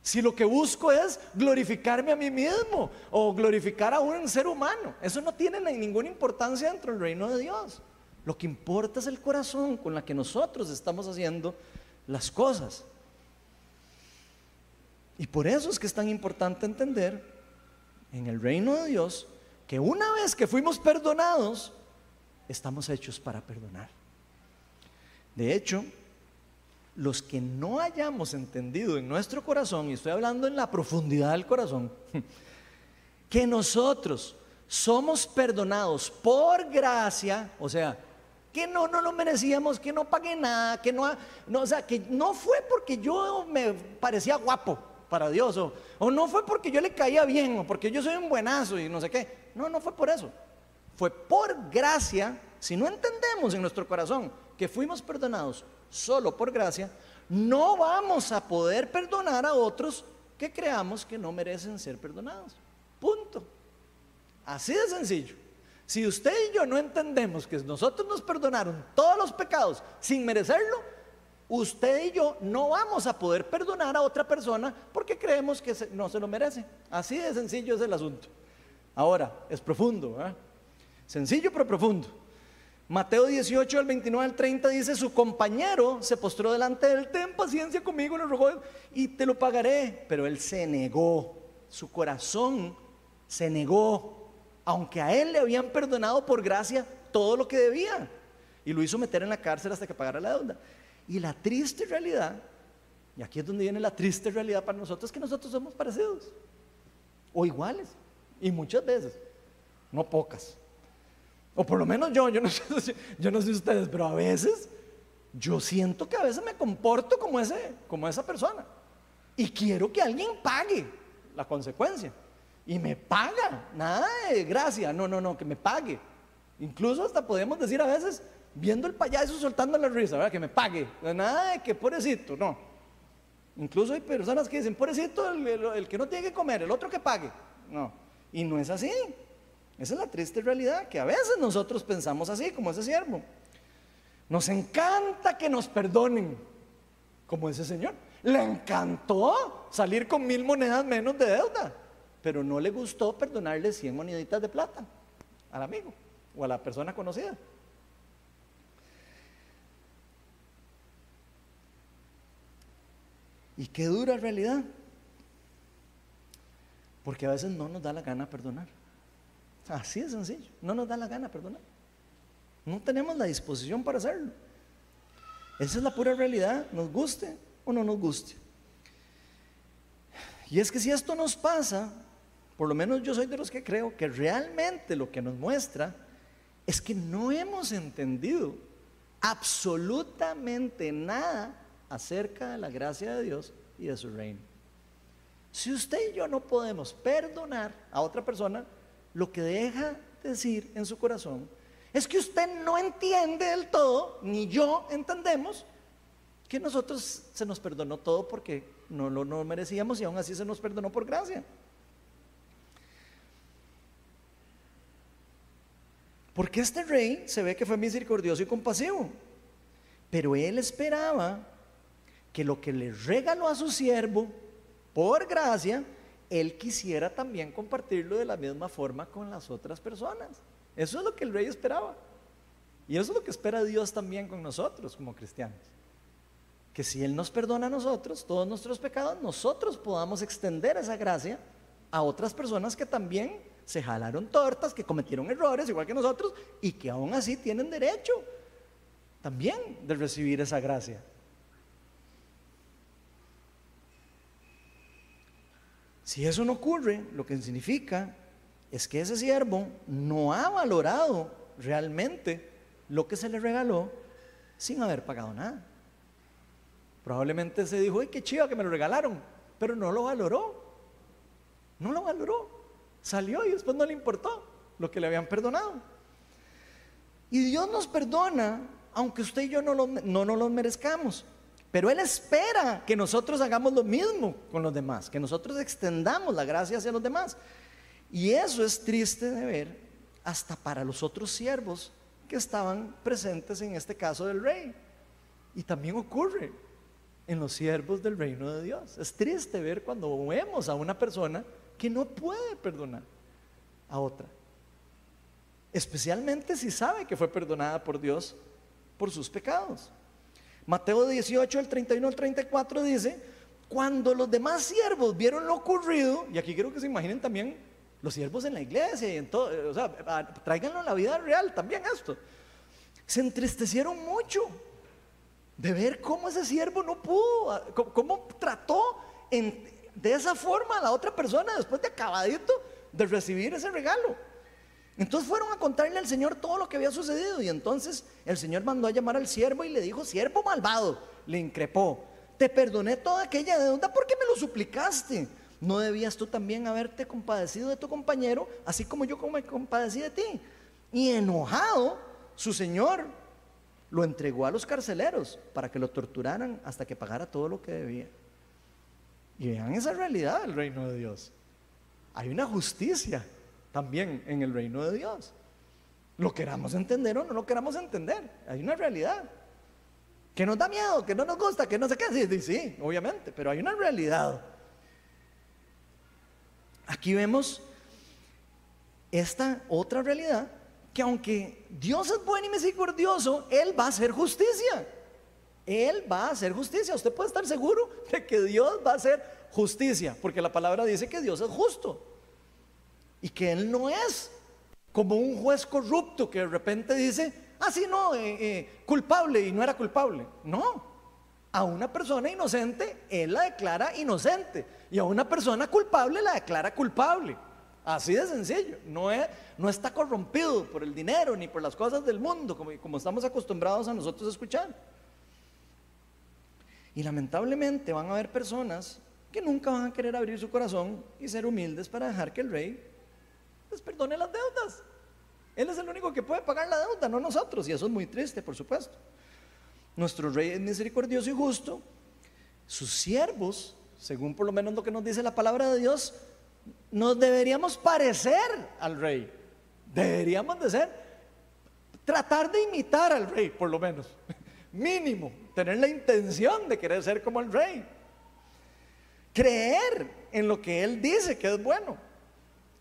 Si lo que busco es glorificarme a mí mismo o glorificar a un ser humano, eso no tiene ninguna importancia dentro del reino de Dios. Lo que importa es el corazón con la que nosotros estamos haciendo las cosas. Y por eso es que es tan importante entender en el reino de Dios que una vez que fuimos perdonados, estamos hechos para perdonar. De hecho, los que no hayamos entendido en nuestro corazón, y estoy hablando en la profundidad del corazón, que nosotros somos perdonados por gracia, o sea, que no, no lo merecíamos, que no pagué nada, que no, no, o sea, que no fue porque yo me parecía guapo para Dios, o, o no fue porque yo le caía bien, o porque yo soy un buenazo y no sé qué. No, no fue por eso. Fue por gracia si no entendemos en nuestro corazón que fuimos perdonados solo por gracia, no vamos a poder perdonar a otros que creamos que no merecen ser perdonados. Punto. Así de sencillo. Si usted y yo no entendemos que nosotros nos perdonaron todos los pecados sin merecerlo, usted y yo no vamos a poder perdonar a otra persona porque creemos que no se lo merece. Así de sencillo es el asunto. Ahora, es profundo. ¿eh? Sencillo pero profundo. Mateo 18, al 29 al 30 dice, su compañero se postró delante de él, ten paciencia conmigo, le rogó, y te lo pagaré. Pero él se negó, su corazón se negó, aunque a él le habían perdonado por gracia todo lo que debía. Y lo hizo meter en la cárcel hasta que pagara la deuda. Y la triste realidad, y aquí es donde viene la triste realidad para nosotros, que nosotros somos parecidos o iguales. Y muchas veces, no pocas. O por lo menos yo, yo no, sé, yo no sé ustedes, pero a veces yo siento que a veces me comporto como, ese, como esa persona. Y quiero que alguien pague la consecuencia. Y me paga, nada de gracia, no, no, no, que me pague. Incluso hasta podemos decir a veces, viendo el payaso soltando la risa, ¿verdad? que me pague. Nada de que pobrecito, no. Incluso hay personas que dicen, pobrecito el, el que no tiene que comer, el otro que pague. No, y no es así. Esa es la triste realidad, que a veces nosotros pensamos así, como ese siervo. Nos encanta que nos perdonen, como ese señor. Le encantó salir con mil monedas menos de deuda, pero no le gustó perdonarle cien moneditas de plata al amigo o a la persona conocida. Y qué dura realidad, porque a veces no nos da la gana perdonar. Así de sencillo. No nos da la gana perdonar. No tenemos la disposición para hacerlo. Esa es la pura realidad, nos guste o no nos guste. Y es que si esto nos pasa, por lo menos yo soy de los que creo que realmente lo que nos muestra es que no hemos entendido absolutamente nada acerca de la gracia de Dios y de su reino. Si usted y yo no podemos perdonar a otra persona, lo que deja decir en su corazón Es que usted no entiende del todo, ni yo entendemos, que nosotros se nos perdonó todo porque no lo no merecíamos y aún así se nos perdonó por gracia. Porque este rey se ve que fue misericordioso y compasivo, pero él esperaba que lo que le regaló a su siervo, por gracia, él quisiera también compartirlo de la misma forma con las otras personas. Eso es lo que el rey esperaba. Y eso es lo que espera Dios también con nosotros como cristianos. Que si Él nos perdona a nosotros todos nuestros pecados, nosotros podamos extender esa gracia a otras personas que también se jalaron tortas, que cometieron errores igual que nosotros y que aún así tienen derecho también de recibir esa gracia. Si eso no ocurre, lo que significa es que ese siervo no ha valorado realmente lo que se le regaló sin haber pagado nada. Probablemente se dijo, ¡ay, qué chido que me lo regalaron! Pero no lo valoró. No lo valoró. Salió y después no le importó lo que le habían perdonado. Y Dios nos perdona, aunque usted y yo no, no nos lo merezcamos. Pero Él espera que nosotros hagamos lo mismo con los demás, que nosotros extendamos la gracia hacia los demás. Y eso es triste de ver hasta para los otros siervos que estaban presentes en este caso del rey. Y también ocurre en los siervos del reino de Dios. Es triste ver cuando vemos a una persona que no puede perdonar a otra. Especialmente si sabe que fue perdonada por Dios por sus pecados. Mateo 18, el 31 al 34 dice, cuando los demás siervos vieron lo ocurrido, y aquí quiero que se imaginen también los siervos en la iglesia y en todo, o sea, tráiganlo a la vida real también esto. Se entristecieron mucho de ver cómo ese siervo no pudo, cómo, trató de esa forma a la otra persona después de acabadito de recibir ese regalo. Entonces fueron a contarle al Señor todo lo que había sucedido y entonces el Señor mandó a llamar al siervo y le dijo, siervo malvado, le increpó, te perdoné toda aquella deuda porque me lo suplicaste. ¿No debías tú también haberte compadecido de tu compañero, así como yo me compadecí de ti? Y enojado, su Señor lo entregó a los carceleros para que lo torturaran hasta que pagara todo lo que debía. Y vean esa realidad del reino de Dios. Hay una justicia también en el reino de Dios. Lo queramos entender o no lo queramos entender. Hay una realidad. Que nos da miedo, que no nos gusta, que no sé qué. Sí, sí, obviamente, pero hay una realidad. Aquí vemos esta otra realidad, que aunque Dios es bueno y misericordioso, Él va a hacer justicia. Él va a hacer justicia. Usted puede estar seguro de que Dios va a hacer justicia, porque la palabra dice que Dios es justo. Y que Él no es como un juez corrupto que de repente dice, ah, sí, no, eh, eh, culpable y no era culpable. No, a una persona inocente Él la declara inocente y a una persona culpable la declara culpable. Así de sencillo. No, es, no está corrompido por el dinero ni por las cosas del mundo, como, como estamos acostumbrados a nosotros escuchar. Y lamentablemente van a haber personas que nunca van a querer abrir su corazón y ser humildes para dejar que el rey les perdone las deudas. Él es el único que puede pagar la deuda, no nosotros. Y eso es muy triste, por supuesto. Nuestro rey es misericordioso y justo. Sus siervos, según por lo menos lo que nos dice la palabra de Dios, nos deberíamos parecer al rey. Deberíamos de ser, tratar de imitar al rey, por lo menos. Mínimo, tener la intención de querer ser como el rey. Creer en lo que él dice que es bueno.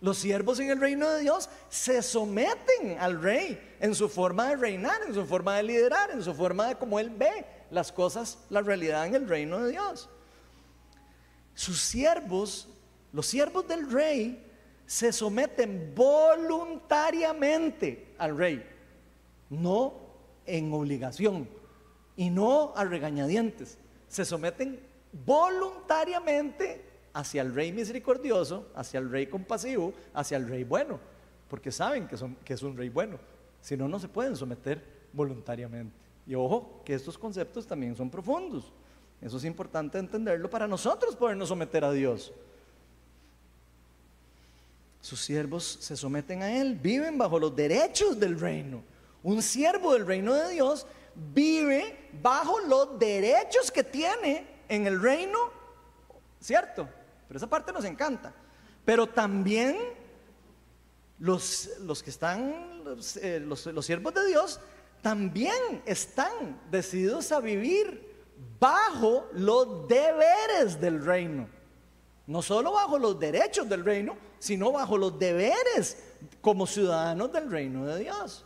Los siervos en el reino de Dios se someten al rey en su forma de reinar, en su forma de liderar, en su forma de cómo él ve las cosas, la realidad en el reino de Dios. Sus siervos, los siervos del rey, se someten voluntariamente al rey, no en obligación y no a regañadientes. Se someten voluntariamente hacia el rey misericordioso, hacia el rey compasivo, hacia el rey bueno, porque saben que, es un rey bueno. Si no, no se pueden someter voluntariamente. Y ojo, que estos conceptos también son profundos. Eso es importante entenderlo para nosotros podernos someter a Dios. Sus siervos se someten a Él, viven bajo los derechos del reino, Un siervo del reino de Dios vive bajo los derechos que tiene en el reino, ¿cierto? Pero esa parte nos encanta. Pero también los, los que están, los, eh, los, los siervos de Dios, también están decididos a vivir bajo los deberes del reino. No solo bajo los derechos del reino, sino bajo los deberes como ciudadanos del reino de Dios.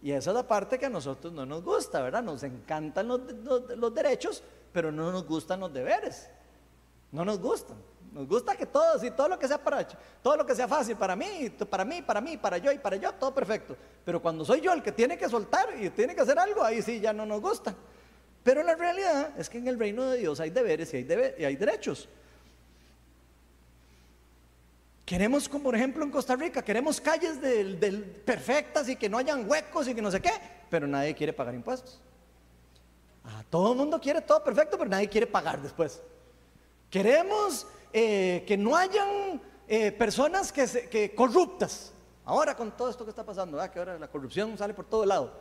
Y esa es la parte que a nosotros no nos gusta, ¿verdad? Nos encantan los, los- los derechos, pero no nos gustan los deberes. No nos gustan. Nos gusta que todo, sí, todo lo que sea para todo lo que sea fácil para mí, para mí, para mí, para yo y para yo, todo perfecto. Pero cuando soy yo el que tiene que soltar y tiene que hacer algo, ahí sí ya no nos gusta. Pero la realidad es que en el reino de Dios hay deberes y hay, y hay derechos. Queremos, como por ejemplo en Costa Rica, queremos calles perfectas y que no hayan huecos y que no sé qué, pero nadie quiere pagar impuestos. Ah, todo el mundo quiere todo perfecto, pero nadie quiere pagar después. Queremos eh, que no hayan eh, personas que, corruptas. Ahora con todo esto que está pasando, ¿verdad? que ahora la corrupción sale por todo lado.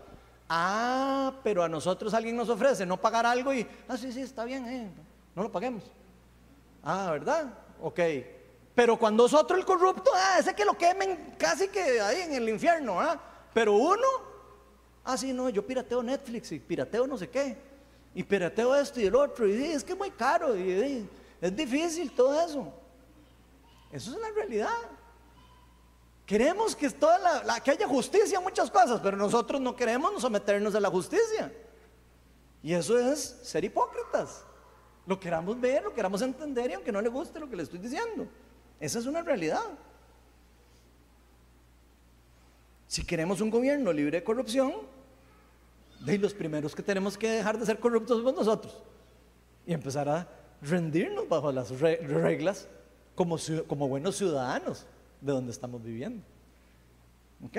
Ah, pero a nosotros alguien nos ofrece no pagar algo y, ah, sí, sí, está bien, eh, no lo paguemos. Ah, ¿verdad? Ok. Pero cuando es otro el corrupto, ah, ese que lo quemen casi que ahí en el infierno, ¿ah? Pero uno, ah, sí, no, yo pirateo Netflix y pirateo no sé qué. Y pirateo esto y el otro. Y es que es muy caro. Y, y, es difícil todo eso. Eso es una realidad. Queremos que, toda la- que haya justicia en muchas cosas, pero nosotros no queremos someternos a la justicia. Y eso es ser hipócritas. Lo queramos ver, lo queramos entender y aunque no le guste lo que le estoy diciendo. Esa es una realidad. Si queremos un gobierno libre de corrupción, de los primeros que tenemos que dejar de ser corruptos somos nosotros y empezar a rendirnos bajo las re- reglas como, como buenos ciudadanos de donde estamos viviendo. ¿Ok?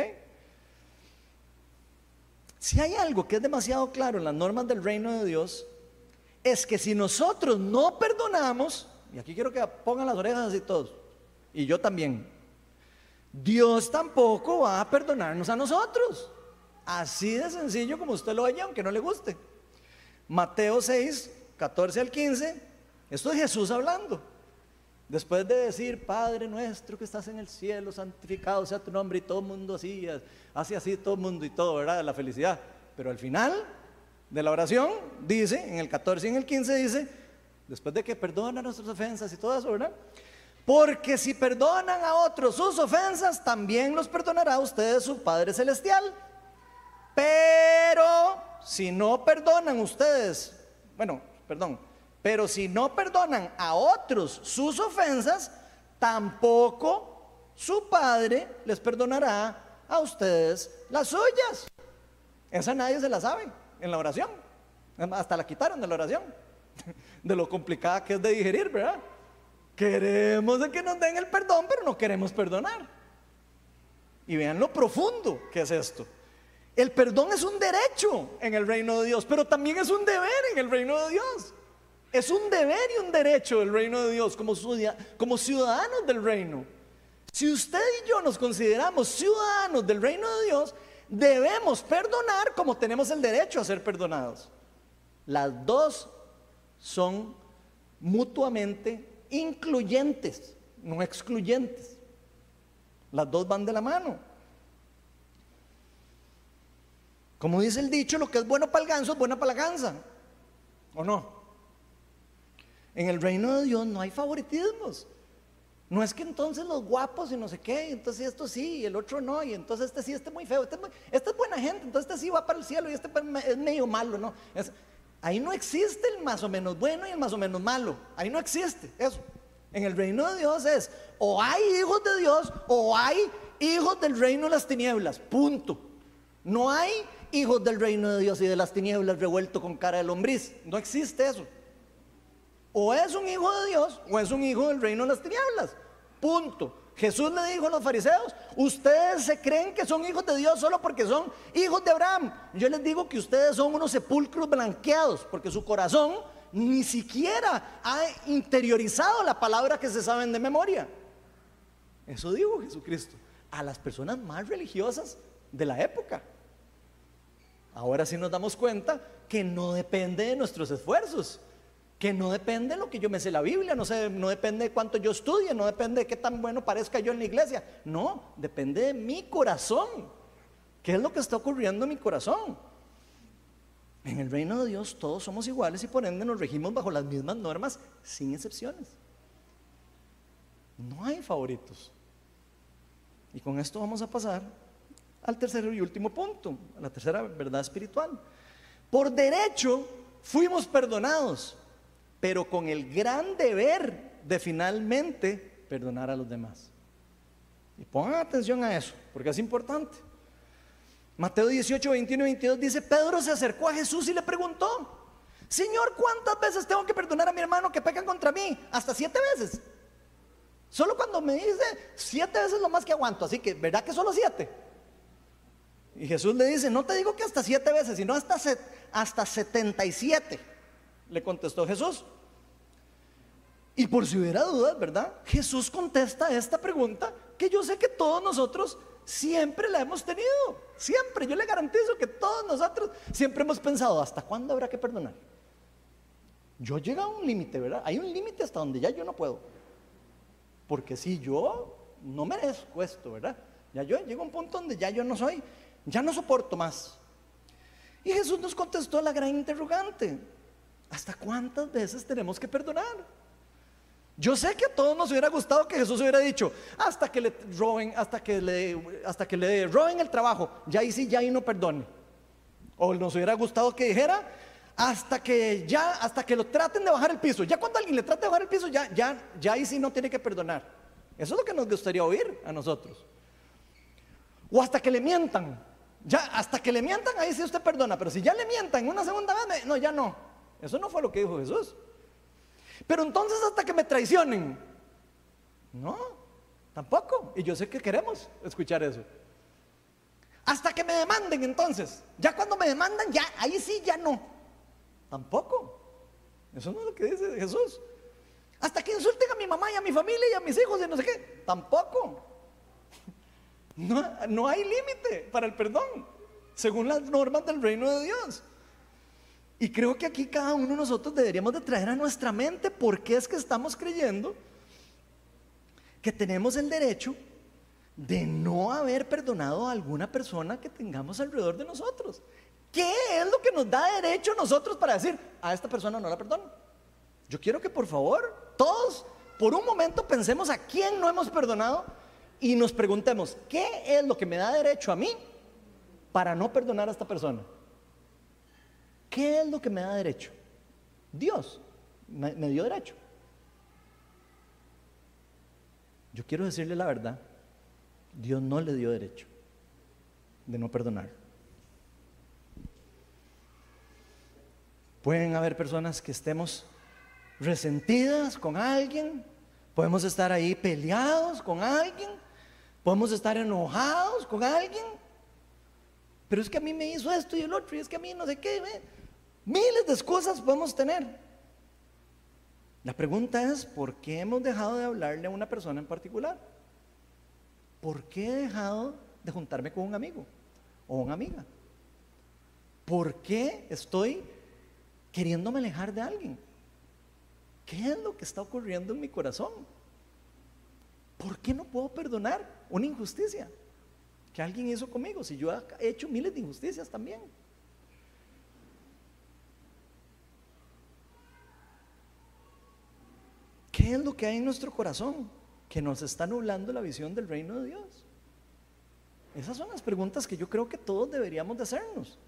Si hay algo que es demasiado claro en las normas del reino de Dios, es que si nosotros no perdonamos, y aquí quiero que pongan las orejas así todos, y yo también, Dios tampoco va a perdonarnos a nosotros. Así de sencillo como usted lo oye, aunque no le guste. Mateo 6, 14 al 15, esto es Jesús hablando. Después de decir, Padre nuestro que estás en el cielo, santificado sea tu nombre, y todo mundo así, hace así todo mundo y todo, ¿verdad? La felicidad. Pero al final de la oración, dice, en el 14 y en el 15, dice, después de que perdona nuestras ofensas y todo eso, ¿verdad? Porque si perdonan a otros sus ofensas, también los perdonará a ustedes su Padre Celestial. Pero si no perdonan ustedes, bueno, perdón, pero si no perdonan a otros sus ofensas, tampoco su Padre les perdonará a ustedes las suyas. Esa nadie se la sabe en la oración. Hasta la quitaron de la oración. De lo complicada que es de digerir, ¿verdad? Queremos que nos den el perdón, pero no queremos perdonar. Y vean lo profundo que es esto. El perdón es un derecho en el reino de Dios, pero también es un deber en el reino de Dios. Es un deber y un derecho del reino de Dios como, ciuda- como ciudadanos del reino. Si usted y yo nos consideramos ciudadanos del reino de Dios, debemos perdonar como tenemos el derecho a ser perdonados. Las dos son mutuamente incluyentes, no excluyentes. Las dos van de la mano. Como dice el dicho, lo que es bueno para el ganso es bueno para la gansa. ¿O no? En el reino de Dios no hay favoritismos. No es que entonces los guapos y no sé qué, entonces esto sí y el otro no, y entonces este sí, este es muy feo, este es, este es buena gente, entonces este sí va para el cielo y este es medio malo, ¿no? Es- ahí no existe el más o menos bueno y el más o menos malo, ahí no existe eso. En el reino de Dios es o hay hijos de Dios o hay hijos del reino de las tinieblas, punto. No hay hijos del reino de Dios y de las tinieblas revuelto con cara de lombriz, no existe eso. O es un hijo de Dios o es un hijo del reino de las tinieblas. Punto. Jesús le dijo a los fariseos, ustedes se creen que son hijos de Dios solo porque son hijos de Abraham. Yo les digo que ustedes son unos sepulcros blanqueados porque su corazón ni siquiera ha interiorizado la palabra que se saben de memoria. Eso dijo Jesucristo a las personas más religiosas de la época. ahora sí nos damos cuenta que no depende de nuestros esfuerzos, que no depende de lo que yo me sé la Biblia, no, sé, no depende de cuánto yo estudie, no depende de qué tan bueno parezca yo en la iglesia, no, depende de mi corazón. ¿Qué es lo que está ocurriendo en mi corazón? En el reino de Dios todos somos iguales y por ende nos regimos bajo las mismas normas sin excepciones. No hay favoritos. Y con esto vamos a pasar al tercer y último punto, a la tercera verdad espiritual. Por derecho fuimos perdonados, pero con el gran deber de finalmente perdonar a los demás. Y pongan atención a eso, porque es importante. Mateo 18, 21 y 22 dice, Pedro se acercó a Jesús y le preguntó, Señor, ¿cuántas veces tengo que perdonar a mi hermano que pecan contra mí? Hasta siete veces. Solo cuando me dice siete veces lo más que aguanto, así que, ¿verdad que solo siete? Y Jesús le dice, no te digo que hasta siete veces, sino hasta, hasta 77, le contestó Jesús. Y por si hubiera dudas, ¿verdad? Jesús contesta esta pregunta que yo sé que todos nosotros siempre la hemos tenido. Siempre, yo le garantizo que todos nosotros siempre hemos pensado, ¿hasta cuándo habrá que perdonar? Yo llego a un límite, ¿verdad? Hay un límite hasta donde ya yo no puedo. Porque si yo no merezco esto, ¿verdad? Ya yo llego a un punto donde ya yo no soy, ya no soporto más. Y Jesús nos contestó la gran interrogante. ¿Hasta cuántas veces tenemos que perdonar? Yo sé que a todos nos hubiera gustado que Jesús hubiera dicho, hasta que le roben, hasta que le, hasta que le roben el trabajo, ya ahí sí, ya ahí no perdone. O nos hubiera gustado que dijera, hasta que ya, hasta que lo traten de bajar el piso. Ya cuando alguien le trate de bajar el piso, ya, ya, ya ahí sí no tiene que perdonar. Eso es lo que nos gustaría oír a nosotros. O hasta que le mientan. Ya, hasta que le mientan, ahí sí usted perdona. Pero si ya le mientan una segunda vez, no, ya no. Eso no fue lo que dijo Jesús. Pero entonces hasta que me traicionen. No, tampoco. Y yo sé que queremos escuchar eso. Hasta que me demanden entonces. Ya cuando me demandan, ya, ahí sí, ya no. Tampoco. Eso no es lo que dice Jesús. Hasta que insulten a mi mamá y a mi familia y a mis hijos y no sé qué. Tampoco. No, no hay límite para el perdón, según las normas del reino de Dios. Y creo que aquí cada uno de nosotros deberíamos de traer a nuestra mente por qué es que estamos creyendo que tenemos el derecho de no haber perdonado a alguna persona que tengamos alrededor de nosotros. ¿Qué es lo que nos da derecho a nosotros para decir, a esta persona no la perdono? Yo quiero que por favor todos por un momento pensemos a quién no hemos perdonado y nos preguntemos, ¿qué es lo que me da derecho a mí para no perdonar a esta persona? ¿Qué es lo que me da derecho? Dios me, dio derecho. Yo quiero decirle la verdad, Dios no le dio derecho de no perdonar. Pueden haber personas que estemos resentidas con alguien, podemos estar ahí peleados con alguien, podemos estar enojados con alguien, pero es que a mí me hizo esto y el otro, y es que a mí no sé qué, miles de excusas podemos tener. La pregunta es, ¿por qué hemos dejado de hablarle a una persona en particular? ¿Por qué he dejado de juntarme con un amigo o una amiga? ¿Por qué estoy queriéndome alejar de alguien. ¿Qué es lo que está ocurriendo en mi corazón? ¿Por qué no puedo perdonar una injusticia que alguien hizo conmigo si yo he hecho miles de injusticias también? ¿Qué es lo que hay en nuestro corazón que nos está nublando la visión del reino de Dios? Esas son las preguntas que yo creo que todos deberíamos de hacernos.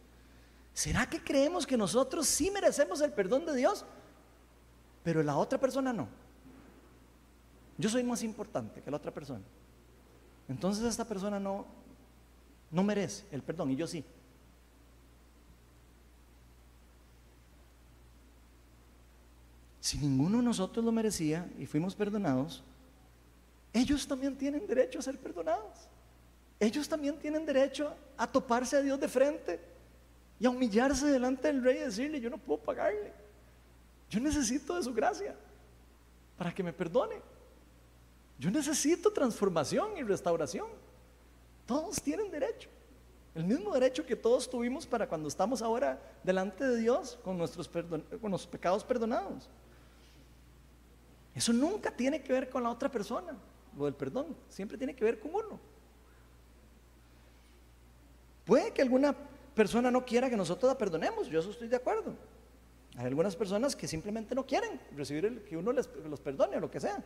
¿Será que creemos que nosotros sí merecemos el perdón de Dios, pero la otra persona no? Yo soy más importante que la otra persona. Entonces esta persona no, no merece el perdón y yo sí. Si ninguno de nosotros lo merecía y fuimos perdonados, ellos también tienen derecho a ser perdonados. Ellos también tienen derecho a toparse a Dios de frente y a humillarse delante del rey y decirle, yo no puedo pagarle. Yo necesito de su gracia para que me perdone. Yo necesito transformación y restauración. Todos tienen derecho. El mismo derecho que todos tuvimos para cuando estamos ahora delante de Dios con nuestros, con los pecados perdonados. Eso nunca tiene que ver con la otra persona, lo del perdón, siempre tiene que ver con uno. Puede que alguna persona no quiera que nosotros la perdonemos, yo eso estoy de acuerdo. Hay algunas personas que simplemente no quieren recibir que uno les, los perdone o lo que sea.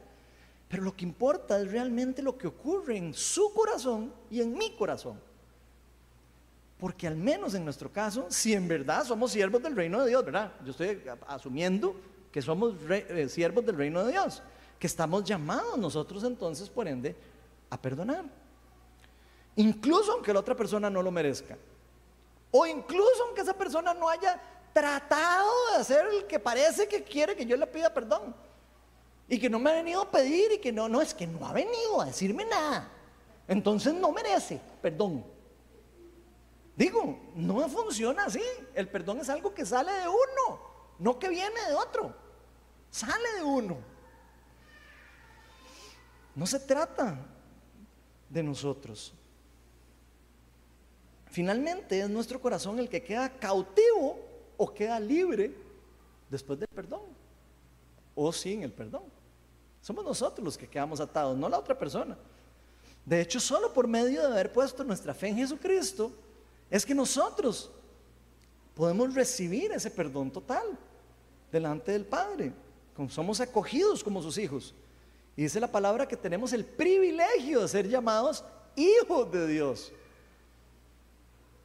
Pero lo que importa es realmente lo que ocurre en su corazón y en mi corazón. Porque al menos en nuestro caso, si en verdad somos siervos del reino de Dios, ¿verdad? Yo estoy asumiendo que somos eh, siervos del reino de Dios, que estamos llamados nosotros entonces, por ende, a perdonar. Incluso aunque la otra persona no lo merezca. O incluso aunque esa persona no haya tratado de hacer el que parece que quiere que yo le pida perdón. Y que no me ha venido a pedir y que no, no, es que no ha venido a decirme nada. Entonces no merece perdón. Digo, no funciona así. El perdón es algo que sale de uno, no que viene de otro. Sale de uno. No se trata de nosotros. Finalmente es nuestro corazón el que queda cautivo o queda libre después del perdón o sin el perdón. Somos nosotros los que quedamos atados, no la otra persona. De hecho, solo por medio de haber puesto nuestra fe en Jesucristo, es que nosotros podemos recibir ese perdón total delante del Padre. Somos acogidos como sus hijos. Y dice la palabra que tenemos el privilegio de ser llamados hijos de Dios.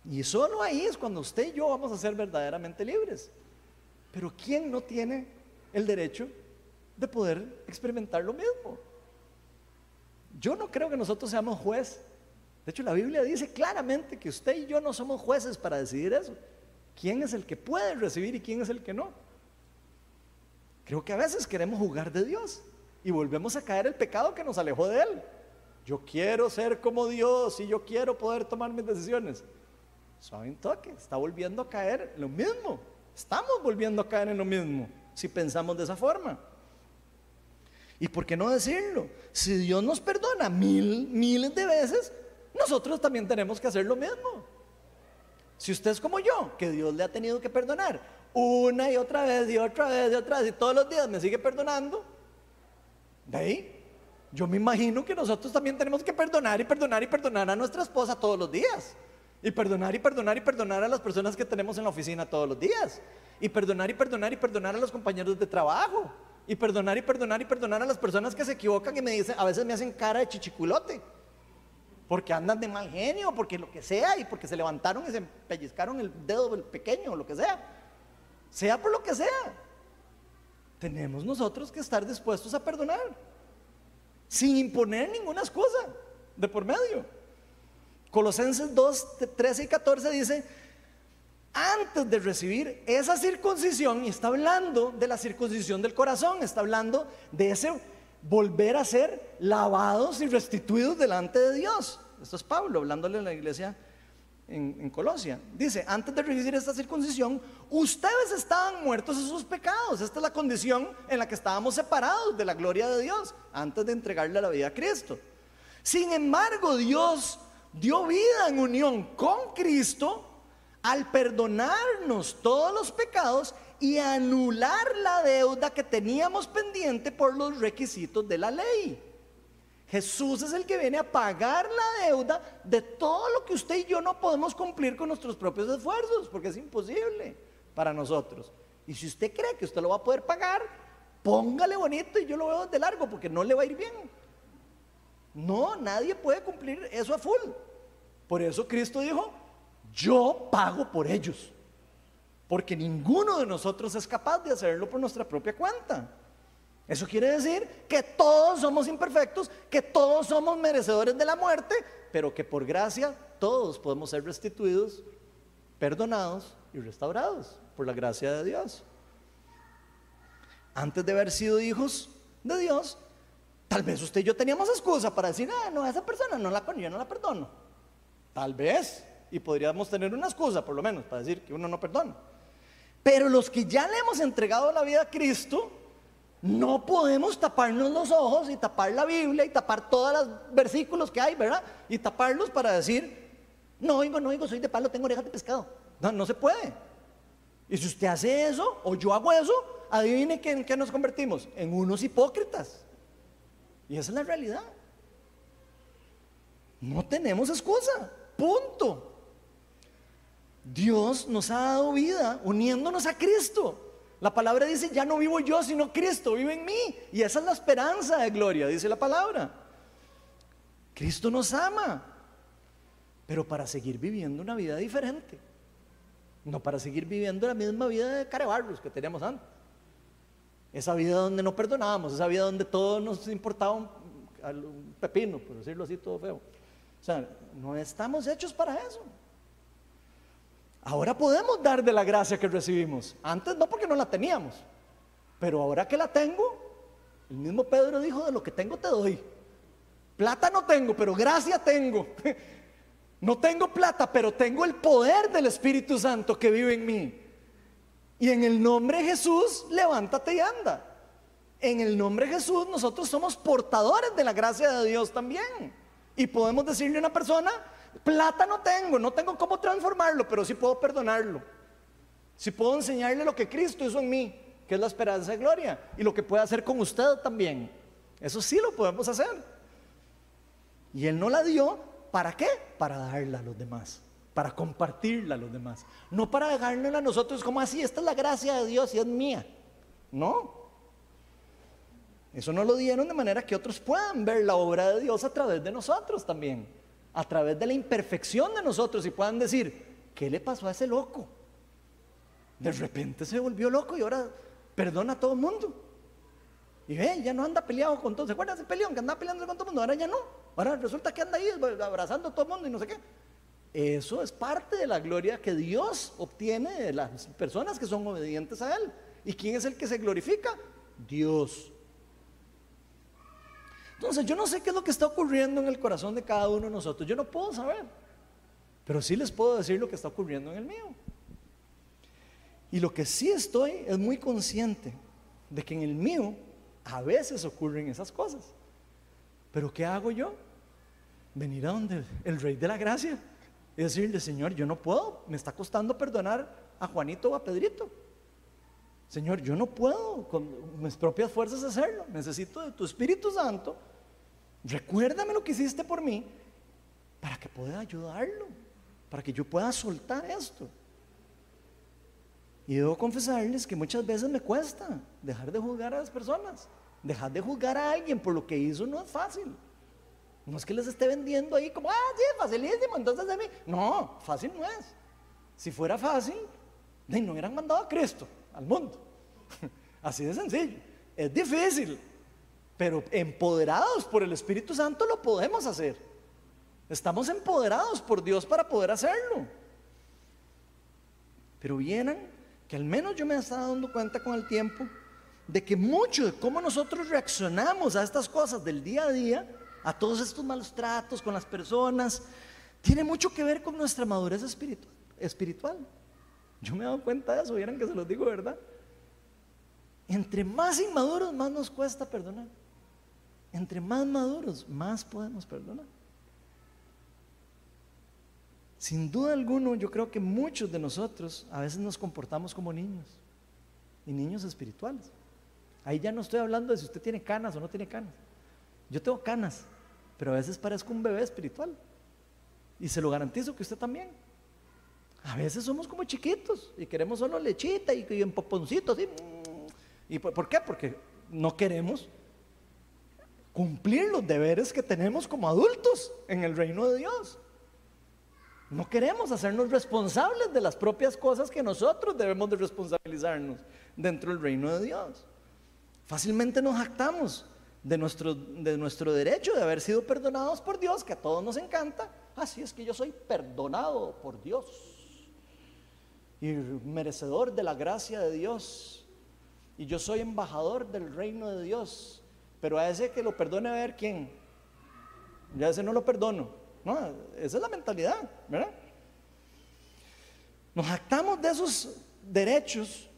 Y solo ahí es cuando usted y yo vamos a ser verdaderamente libres. Pero ¿quién no tiene el derecho de poder experimentar lo mismo? Yo no creo que nosotros seamos juez de hecho, la Biblia dice claramente que usted y yo no somos jueces para decidir eso. ¿Quién es el que puede recibir y quién es el que no? Creo que a veces queremos jugar de Dios y volvemos a caer el pecado que nos alejó de Él. Yo quiero ser como Dios y yo quiero poder tomar mis decisiones. Suave un toque, está volviendo a caer lo mismo. Estamos volviendo a caer en lo mismo si pensamos de esa forma. ¿Y por qué no decirlo? Si Dios nos perdona mil, miles de veces, nosotros también tenemos que hacer lo mismo. Si usted es como yo, que Dios le ha tenido que perdonar una y otra vez y otra vez y otra vez y todos los días me sigue perdonando, de ahí yo me imagino que nosotros también tenemos que perdonar y perdonar y perdonar a nuestra esposa todos los días. Y perdonar y perdonar y perdonar a las personas que tenemos en la oficina todos los días. Y perdonar y perdonar y perdonar a los compañeros de trabajo. Y perdonar y perdonar y perdonar a las personas que se equivocan y me dicen, a veces me hacen cara de chichiculote porque andan de mal genio, porque lo que sea, y porque se levantaron y se pellizcaron el dedo pequeño, o lo que sea. Sea por lo que sea. Tenemos nosotros que estar dispuestos a perdonar, sin imponer ninguna excusa de por medio. Colosenses 2, 13 y 14 dice, antes de recibir esa circuncisión, y está hablando de la circuncisión del corazón, está hablando de ese volver a ser lavados y restituidos delante de Dios. Esto es Pablo hablándole a la iglesia en, Colosia. Dice, antes de recibir esta circuncisión, ustedes estaban muertos en sus pecados. Esta es la condición en la que estábamos separados de la gloria de Dios antes de entregarle la vida a Cristo. Sin embargo, Dios dio vida en unión con Cristo al perdonarnos todos los pecados y anular la deuda que teníamos pendiente por los requisitos de la ley. Jesús es el que viene a pagar la deuda de todo lo que usted y yo no podemos cumplir con nuestros propios esfuerzos, porque es imposible para nosotros. Y si usted cree que usted lo va a poder pagar, póngale bonito y yo lo veo de largo, porque no le va a ir bien. No, nadie puede cumplir eso a full. Por eso Cristo dijo, yo pago por ellos porque ninguno de nosotros es capaz de hacerlo por nuestra propia cuenta. Eso quiere decir que todos somos imperfectos, que todos somos merecedores de la muerte, pero que por gracia todos podemos ser restituidos, perdonados y restaurados por la gracia de Dios. Antes de haber sido hijos de Dios, tal vez usted y yo teníamos excusa para decir, ah, no, esa persona no la, yo no la perdono. Tal vez, y podríamos tener una excusa por lo menos para decir que uno no perdona. Pero los que ya le hemos entregado la vida a Cristo, no podemos taparnos los ojos y tapar la Biblia y tapar todos los versículos que hay, ¿verdad? Y taparlos para decir, No oigo, no oigo, soy de palo, tengo orejas de pescado. No, no se puede. Y si usted hace eso, o yo hago eso, adivine en qué nos convertimos. En unos hipócritas. Y esa es la realidad. No tenemos excusa. Punto. Dios nos ha dado vida uniéndonos a Cristo. La palabra dice, ya no vivo yo, sino Cristo vive en mí. Y esa es la esperanza de gloria, dice la palabra. Cristo nos ama, pero para seguir viviendo una vida diferente. No para seguir viviendo la misma vida de carebarros que teníamos antes. Esa vida donde no perdonábamos, esa vida donde todo nos importaba un, un pepino, por decirlo así, todo feo. O sea, no estamos hechos para eso. Ahora podemos dar de la gracia que recibimos. Antes no porque no la teníamos. Pero ahora que la tengo, el mismo Pedro dijo, de lo que tengo te doy. Plata no tengo, pero gracia tengo. No tengo plata, pero tengo el poder del Espíritu Santo que vive en mí. Y en el nombre de Jesús, levántate y anda. En el nombre de Jesús, nosotros somos portadores de la gracia de Dios también. Y podemos decirle a una persona, Plata no tengo, no tengo cómo transformarlo, pero sí puedo perdonarlo. Si puedo enseñarle lo que Cristo hizo en mí, que es la esperanza de gloria, y lo que puede hacer con usted también. Eso sí lo podemos hacer. Y Él no la dio, ¿para qué? Para darla a los demás, para compartirla a los demás. No para dejárnosla a nosotros como así, esta es la gracia de Dios y es mía. No. Eso no lo dieron de manera que otros puedan ver la obra de Dios a través de nosotros también a través de la imperfección de nosotros y puedan decir, ¿qué le pasó a ese loco? De repente se volvió loco y ahora perdona a todo el mundo. Y ve, ya no anda peleado con todos. ¿Se acuerdan ese peleón que andaba peleando con todo mundo? Ahora ya no. Ahora resulta que anda ahí abrazando a todo el mundo y no sé qué. Eso es parte de la gloria que Dios obtiene de las personas que son obedientes a Él. ¿Y quién es el que se glorifica? Dios. Entonces yo no sé qué es lo que está ocurriendo en el corazón de cada uno de nosotros. Yo no puedo saber. Pero sí les puedo decir lo que está ocurriendo en el mío. Y lo que sí estoy es muy consciente de que en el mío a veces ocurren esas cosas. Pero ¿qué hago yo? Venir a donde el rey de la gracia y decirle, Señor, yo no puedo, me está costando perdonar a Juanito o a Pedrito. Señor, yo no puedo con mis propias fuerzas hacerlo. Necesito de tu Espíritu Santo Recuérdame lo que hiciste por mí para que pueda ayudarlo, para que yo pueda soltar esto. Y debo confesarles que muchas veces me cuesta dejar de juzgar a las personas. Dejar de juzgar a alguien por lo que hizo no es fácil. No es que les esté vendiendo ahí como, ah, sí, facilísimo, entonces de mí. No, fácil no es. Si fuera fácil, no hubieran mandado a Cristo al mundo. Así de sencillo. Es difícil, pero empoderados por el Espíritu Santo lo podemos hacer. Estamos empoderados por Dios para poder hacerlo. Pero vienen que al menos yo me he estado dando cuenta con el tiempo de que mucho de cómo nosotros reaccionamos a estas cosas del día a día, a todos estos malos tratos con las personas, tiene mucho que ver con nuestra madurez espiritual. Yo me he dado cuenta de eso, vieran que se los digo, ¿verdad? Entre más inmaduros, más nos cuesta perdonar. Entre más maduros, más podemos perdonar. Sin duda alguna, yo creo que muchos de nosotros a veces nos comportamos como niños y niños espirituales. Ahí ya no estoy hablando de si usted tiene canas o no tiene canas. Yo tengo canas, pero a veces parezco un bebé espiritual. Y se lo garantizo que usted también. A veces somos como chiquitos y queremos solo lechita y, y en poponcitos. ¿Y por qué? Porque no queremos cumplir los deberes que tenemos como adultos en el reino de Dios. No queremos hacernos responsables de las propias cosas que nosotros debemos de responsabilizarnos dentro del reino de Dios. Fácilmente nos jactamos de nuestro, de nuestro derecho de haber sido perdonados por Dios, que a todos nos encanta. Así es que yo soy perdonado por Dios y merecedor de la gracia de Dios. Y yo soy embajador del reino de Dios. Pero a ese que lo perdone a ver quién. Ya ese no lo perdono. No, esa es la mentalidad, ¿verdad? Nos actamos de esos derechos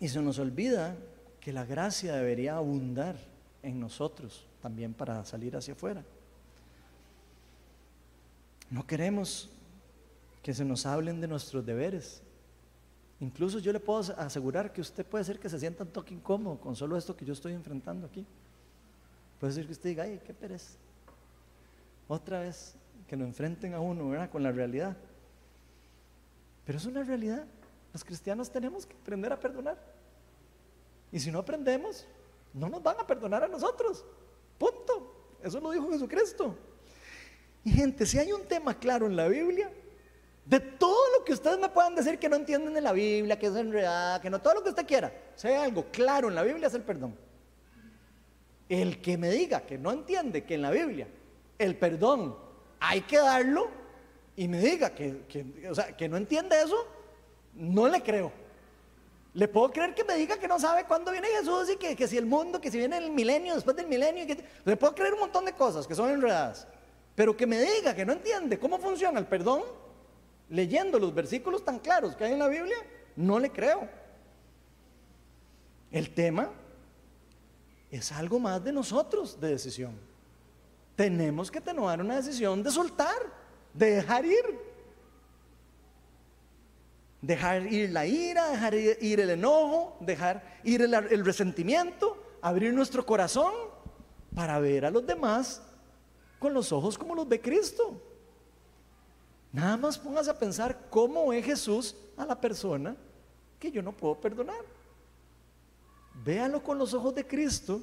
y se nos olvida que la gracia debería abundar en nosotros también para salir hacia afuera. No queremos que se nos hablen de nuestros deberes. Incluso yo le puedo asegurar que usted puede ser que se sienta un toque incómodo con solo esto que yo estoy enfrentando aquí. Puede ser que usted diga, ay, qué pereza. Otra vez, que lo enfrenten a uno, ¿verdad? Con la realidad. Pero es una realidad. Los cristianos tenemos que aprender a perdonar. Y si no aprendemos, no nos van a perdonar a nosotros. Punto. Eso lo dijo Jesucristo. Y gente, si hay un tema claro en la Biblia, de todo lo que ustedes me puedan decir que no entienden en la Biblia, que es enredada, que no, todo lo que usted quiera, hay algo claro en la Biblia es el perdón. El que me diga que no entiende que en la Biblia el perdón hay que darlo y me diga que, que no entiende eso, no le creo. Le puedo creer que me diga que no sabe cuándo viene Jesús y que, si el mundo, que si viene el milenio, después del milenio. le puedo creer un montón de cosas que son enredadas. Pero que me diga que no entiende cómo funciona el perdón, leyendo los versículos tan claros que hay en la Biblia, no le creo. El tema es algo más de nosotros de decisión. Tenemos que tomar una decisión de soltar, de dejar ir. Dejar ir la ira, dejar ir el enojo, dejar ir el, resentimiento, abrir nuestro corazón para ver a los demás con los ojos como los ve Cristo. Nada más pongas a pensar cómo ve Jesús a la persona que yo no puedo perdonar. Véalo con los ojos de Cristo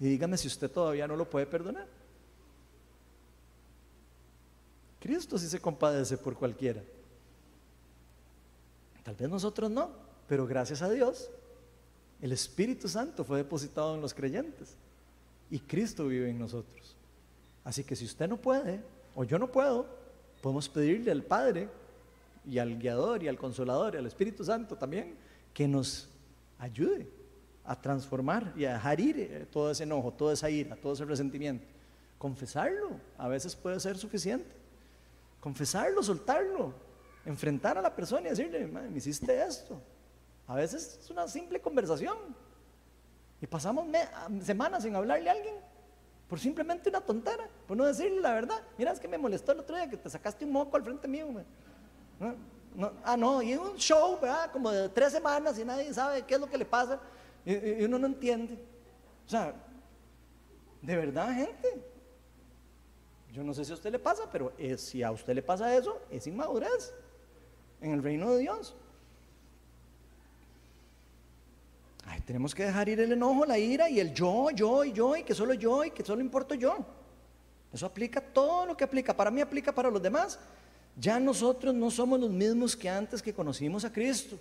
y dígame si usted todavía no lo puede perdonar. Cristo sí se compadece por cualquiera. Tal vez nosotros no, pero gracias a Dios, el Espíritu Santo fue depositado en los creyentes y Cristo vive en nosotros. Así que si usted no puede, o yo no puedo, podemos pedirle al Padre y al guiador y al consolador y al Espíritu Santo también que nos ayude a transformar y a dejar ir eh, todo ese enojo, toda esa ira, todo ese resentimiento. Confesarlo a veces puede ser suficiente. Confesarlo, soltarlo, enfrentar a la persona y decirle, me hiciste esto. A veces es una simple conversación. Y pasamos semanas sin hablarle a alguien por simplemente una tontera, por no decirle la verdad. Mira, es que me molestó el otro día que te sacaste un moco al frente mío. ah, no, y un show, ¿verdad? Como de tres semanas y nadie sabe qué es lo que le pasa y, uno no entiende. O sea, de verdad, gente. Yo no sé si a usted le pasa, pero si a usted le pasa eso, es inmadurez en el reino de Dios. Ay, tenemos que dejar ir el enojo, la ira y el yo, yo y yo y que solo yo y que solo importo yo. Eso aplica todo lo que aplica. Para mí aplica para los demás. Ya nosotros no somos los mismos que antes que conocimos a Cristo.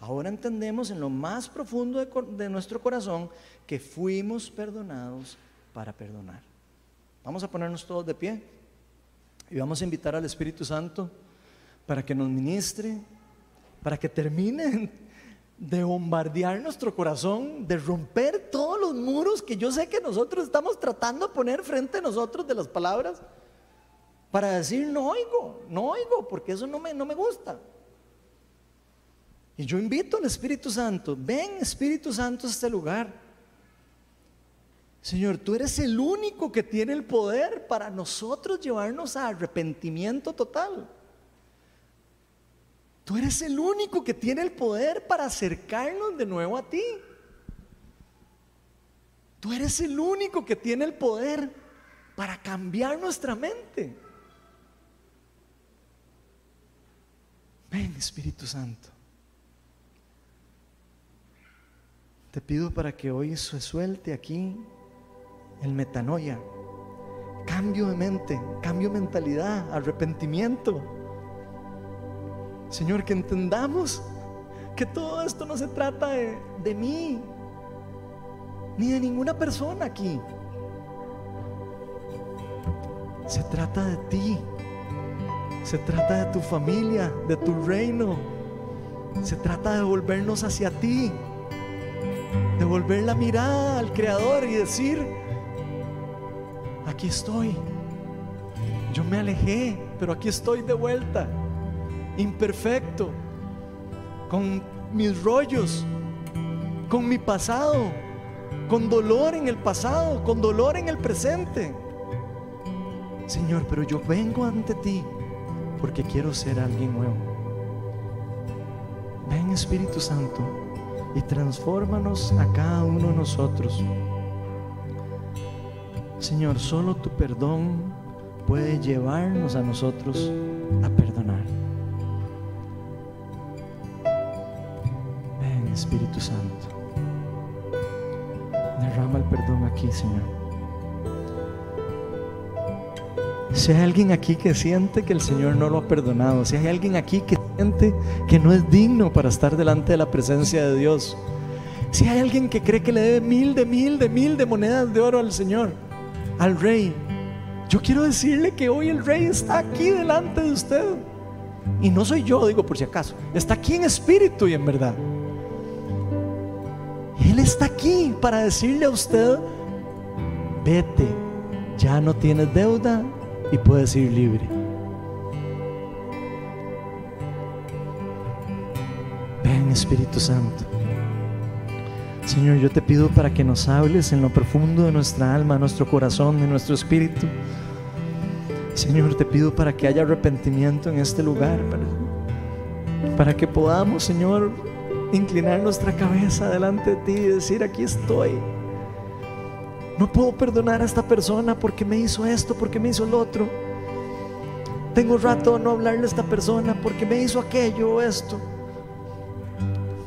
Ahora entendemos en lo más profundo de, nuestro corazón que fuimos perdonados para perdonar. Vamos a ponernos todos de pie y vamos a invitar al Espíritu Santo para que nos ministre, para que termine de bombardear nuestro corazón, de romper todos los muros que yo sé que nosotros estamos tratando de poner frente a nosotros de las palabras, para decir, no oigo, no oigo, porque eso no me, no me gusta. Y yo invito al Espíritu Santo, ven Espíritu Santo a este lugar. Señor, tú eres el único que tiene el poder para nosotros llevarnos a arrepentimiento total. Tú eres el único que tiene el poder para acercarnos de nuevo a ti. Tú eres el único que tiene el poder para cambiar nuestra mente. Ven Espíritu Santo. Te pido para que hoy se suelte aquí el metanoia, cambio de mente, cambio de mentalidad, arrepentimiento Señor, que entendamos que todo esto no se trata de, mí, ni de ninguna persona aquí. Se trata de ti. Se trata de tu familia, de tu reino. Se trata de volvernos hacia ti. De volver la mirada al Creador y decir, aquí estoy. Yo me alejé, pero aquí estoy de vuelta imperfecto, con mis rollos, con mi pasado, con dolor en el pasado, con dolor en el presente. Señor, pero yo vengo ante ti porque quiero ser alguien nuevo. Ven Espíritu Santo y transfórmanos a cada uno de nosotros. Señor, solo tu perdón puede llevarnos a nosotros a perdonar. Ven Espíritu Santo. Derrama el perdón aquí, Señor. Si hay alguien aquí que siente que el Señor no lo ha perdonado, si hay alguien aquí que siente que no es digno para estar delante de la presencia de Dios, si hay alguien que cree que le debe mil de mil de mil de monedas de oro al Señor, al Rey, yo quiero decirle que hoy el Rey está aquí delante de usted. Y no soy yo, digo por si acaso, está aquí en espíritu y en verdad. Él está aquí para decirle a usted, vete, ya no tienes deuda, y puedes ir libre. Ven Espíritu Santo. Señor, yo te pido para que nos hables en lo profundo de nuestra alma, nuestro corazón, de nuestro espíritu. Señor, te pido para que haya arrepentimiento en este lugar, para, para que podamos, Señor, inclinar nuestra cabeza delante de ti y decir, aquí estoy. No puedo perdonar a esta persona porque me hizo esto, porque me hizo el otro. Tengo rato de no hablarle a esta persona porque me hizo aquello o esto.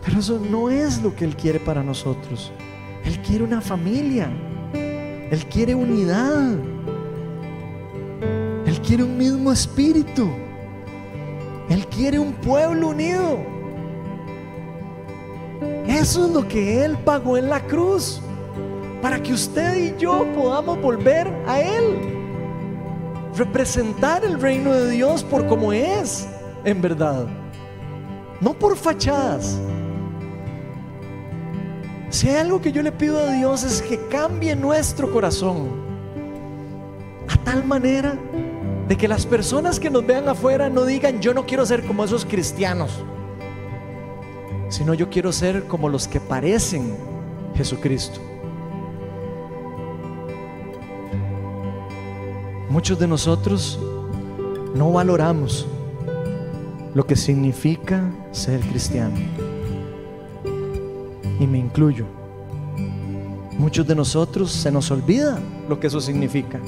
Pero eso no es lo que Él quiere para nosotros. Él quiere una familia. Él quiere unidad. Él quiere un mismo espíritu. Él quiere un pueblo unido. Eso es lo que Él pagó en la cruz para que usted y yo podamos volver a Él. Representar el reino de Dios por como es, en verdad. No por fachadas. Si hay algo que yo le pido a Dios es que cambie nuestro corazón a tal manera de que las personas que nos vean afuera no digan yo no quiero ser como esos cristianos, sino yo quiero ser como los que parecen Jesucristo. Muchos de nosotros no valoramos lo que significa ser cristiano. Y me incluyo. Muchos de nosotros se nos olvida lo que eso significa.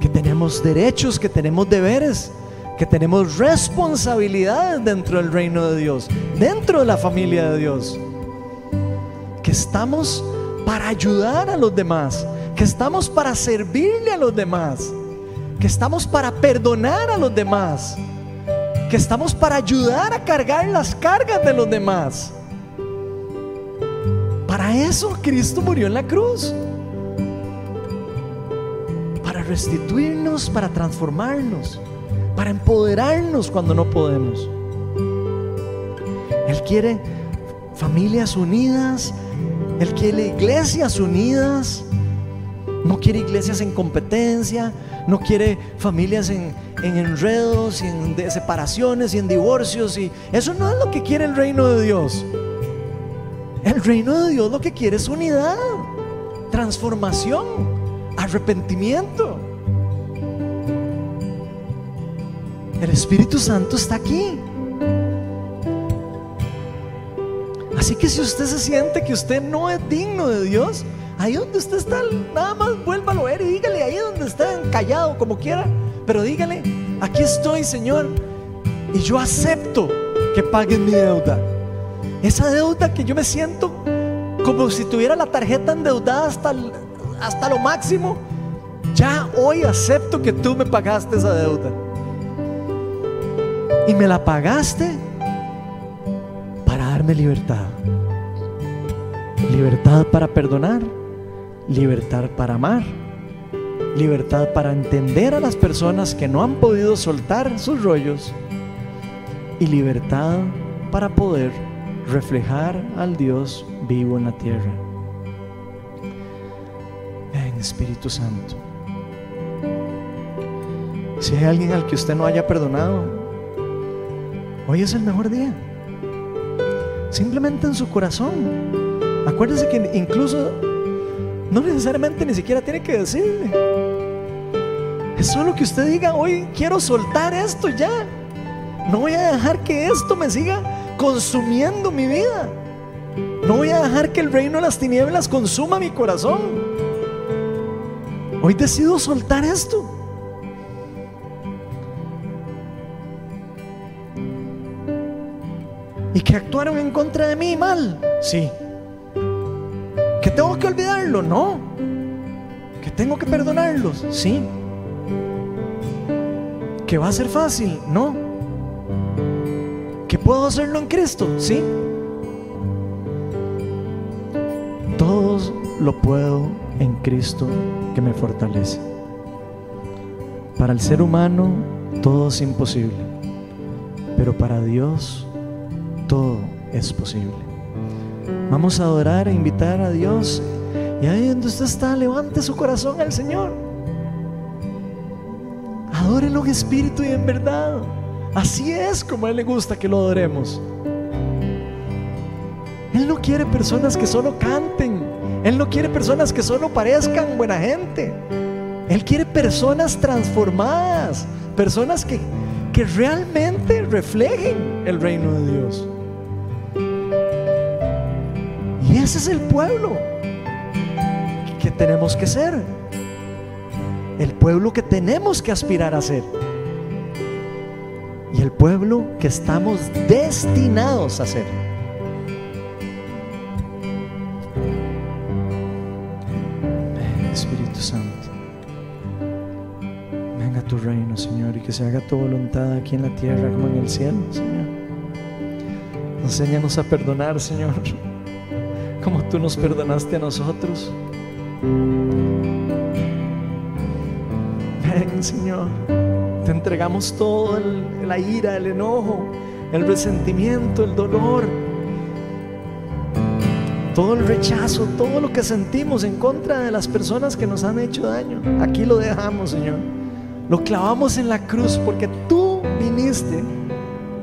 Que tenemos derechos, que tenemos deberes, que tenemos responsabilidades dentro del reino de Dios, dentro de la familia de Dios. Que estamos para ayudar a los demás, que estamos para servirle a los demás, que estamos para perdonar a los demás, que estamos para ayudar a cargar las cargas de los demás. Para eso Cristo murió en la cruz. Para restituirnos, para transformarnos, para empoderarnos cuando no podemos. Él quiere familias unidas, Él quiere iglesias unidas, no quiere iglesias en competencia, no quiere familias en, enredos y en separaciones y en divorcios. Y eso no es lo que quiere el reino de Dios. El reino de Dios lo que quiere es unidad, transformación, arrepentimiento. El Espíritu Santo está aquí. Así que si usted se siente que usted no es digno de Dios, Ahí donde usted está, nada más vuélvalo a ver y dígale ahí donde está callado, como quiera. Pero dígale, aquí estoy, Señor. Y yo acepto que paguen mi deuda. Esa deuda que yo me siento como si tuviera la tarjeta endeudada hasta, hasta lo máximo. Ya hoy acepto que tú me pagaste esa deuda. Y me la pagaste para darme libertad. Libertad para perdonar libertad para amar, libertad para entender a las personas que no han podido soltar sus rollos y libertad para poder reflejar al Dios vivo en la tierra. Ven Espíritu Santo. Si hay alguien al que usted no haya perdonado, hoy es el mejor día. Simplemente en su corazón. Acuérdese que incluso no necesariamente ni siquiera tiene que decirle. Es solo que usted diga, hoy quiero soltar esto ya. No voy a dejar que esto me siga consumiendo mi vida. No voy a dejar que el reino de las tinieblas consuma mi corazón. Hoy decido soltar esto. ¿Y que actuaron en contra de mí mal? Sí. ¿Que tengo que No. ¿Que tengo que perdonarlos? Sí. ¿Que va a ser fácil? No. ¿Que puedo hacerlo en Cristo? Sí. Todo lo puedo en Cristo que me fortalece. Para el ser humano todo es imposible, pero para Dios todo es posible. Vamos a adorar e invitar a Dios. Y ahí donde usted está, levante su corazón al Señor. Adórelo en espíritu y en verdad. Así es como a Él le gusta que lo adoremos. Él no quiere personas que solo canten. Él no quiere personas que solo parezcan buena gente. Él quiere personas transformadas. Personas que, que realmente reflejen el reino de Dios. Y ese es el pueblo tenemos que ser. El pueblo que tenemos que aspirar a ser. Y el pueblo que estamos destinados a ser. Espíritu Santo, venga tu reino, Señor, y que se haga tu voluntad aquí en la tierra como en el cielo, Señor. Enséñanos a perdonar, Señor, como tú nos perdonaste a nosotros. Ven, Señor, te entregamos todo el, la ira, el enojo, el resentimiento, el dolor todo el rechazo, todo lo que sentimos en contra de las personas que nos han hecho daño. Aquí lo dejamos, Señor. Lo clavamos en la cruz porque tú viniste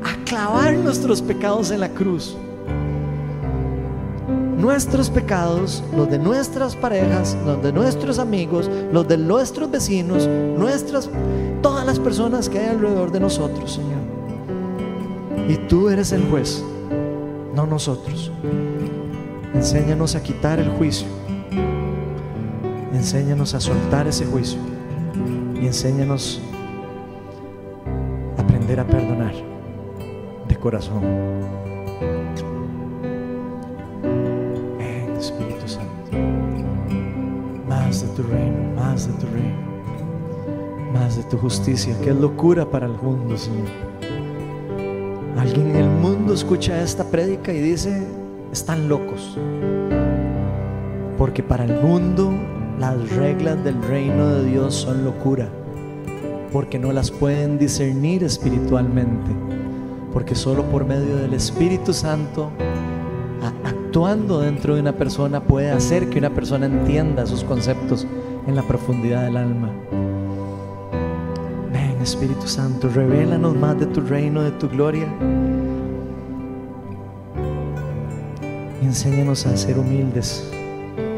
a clavar nuestros pecados en la cruz. Nuestros pecados, los de nuestras parejas, los de nuestros amigos, los de nuestros vecinos, nuestras, todas las personas que hay alrededor de nosotros, Señor. Y tú eres el juez, no nosotros. Enséñanos a quitar el juicio. Enséñanos a soltar ese juicio. Y enséñanos a aprender a perdonar de corazón. Más de tu reino, más de tu reino. Más de tu justicia, es locura para el mundo, Señor. Alguien en el mundo escucha esta prédica y dice, están locos. Porque para el mundo las reglas del reino de Dios son locura. Porque no las pueden discernir espiritualmente. Porque solo por medio del Espíritu Santo, actuando dentro de una persona, puede hacer que una persona entienda sus conceptos en la profundidad del alma. Ven Espíritu Santo, revélanos más de tu reino, de tu gloria. Enséñanos a ser humildes.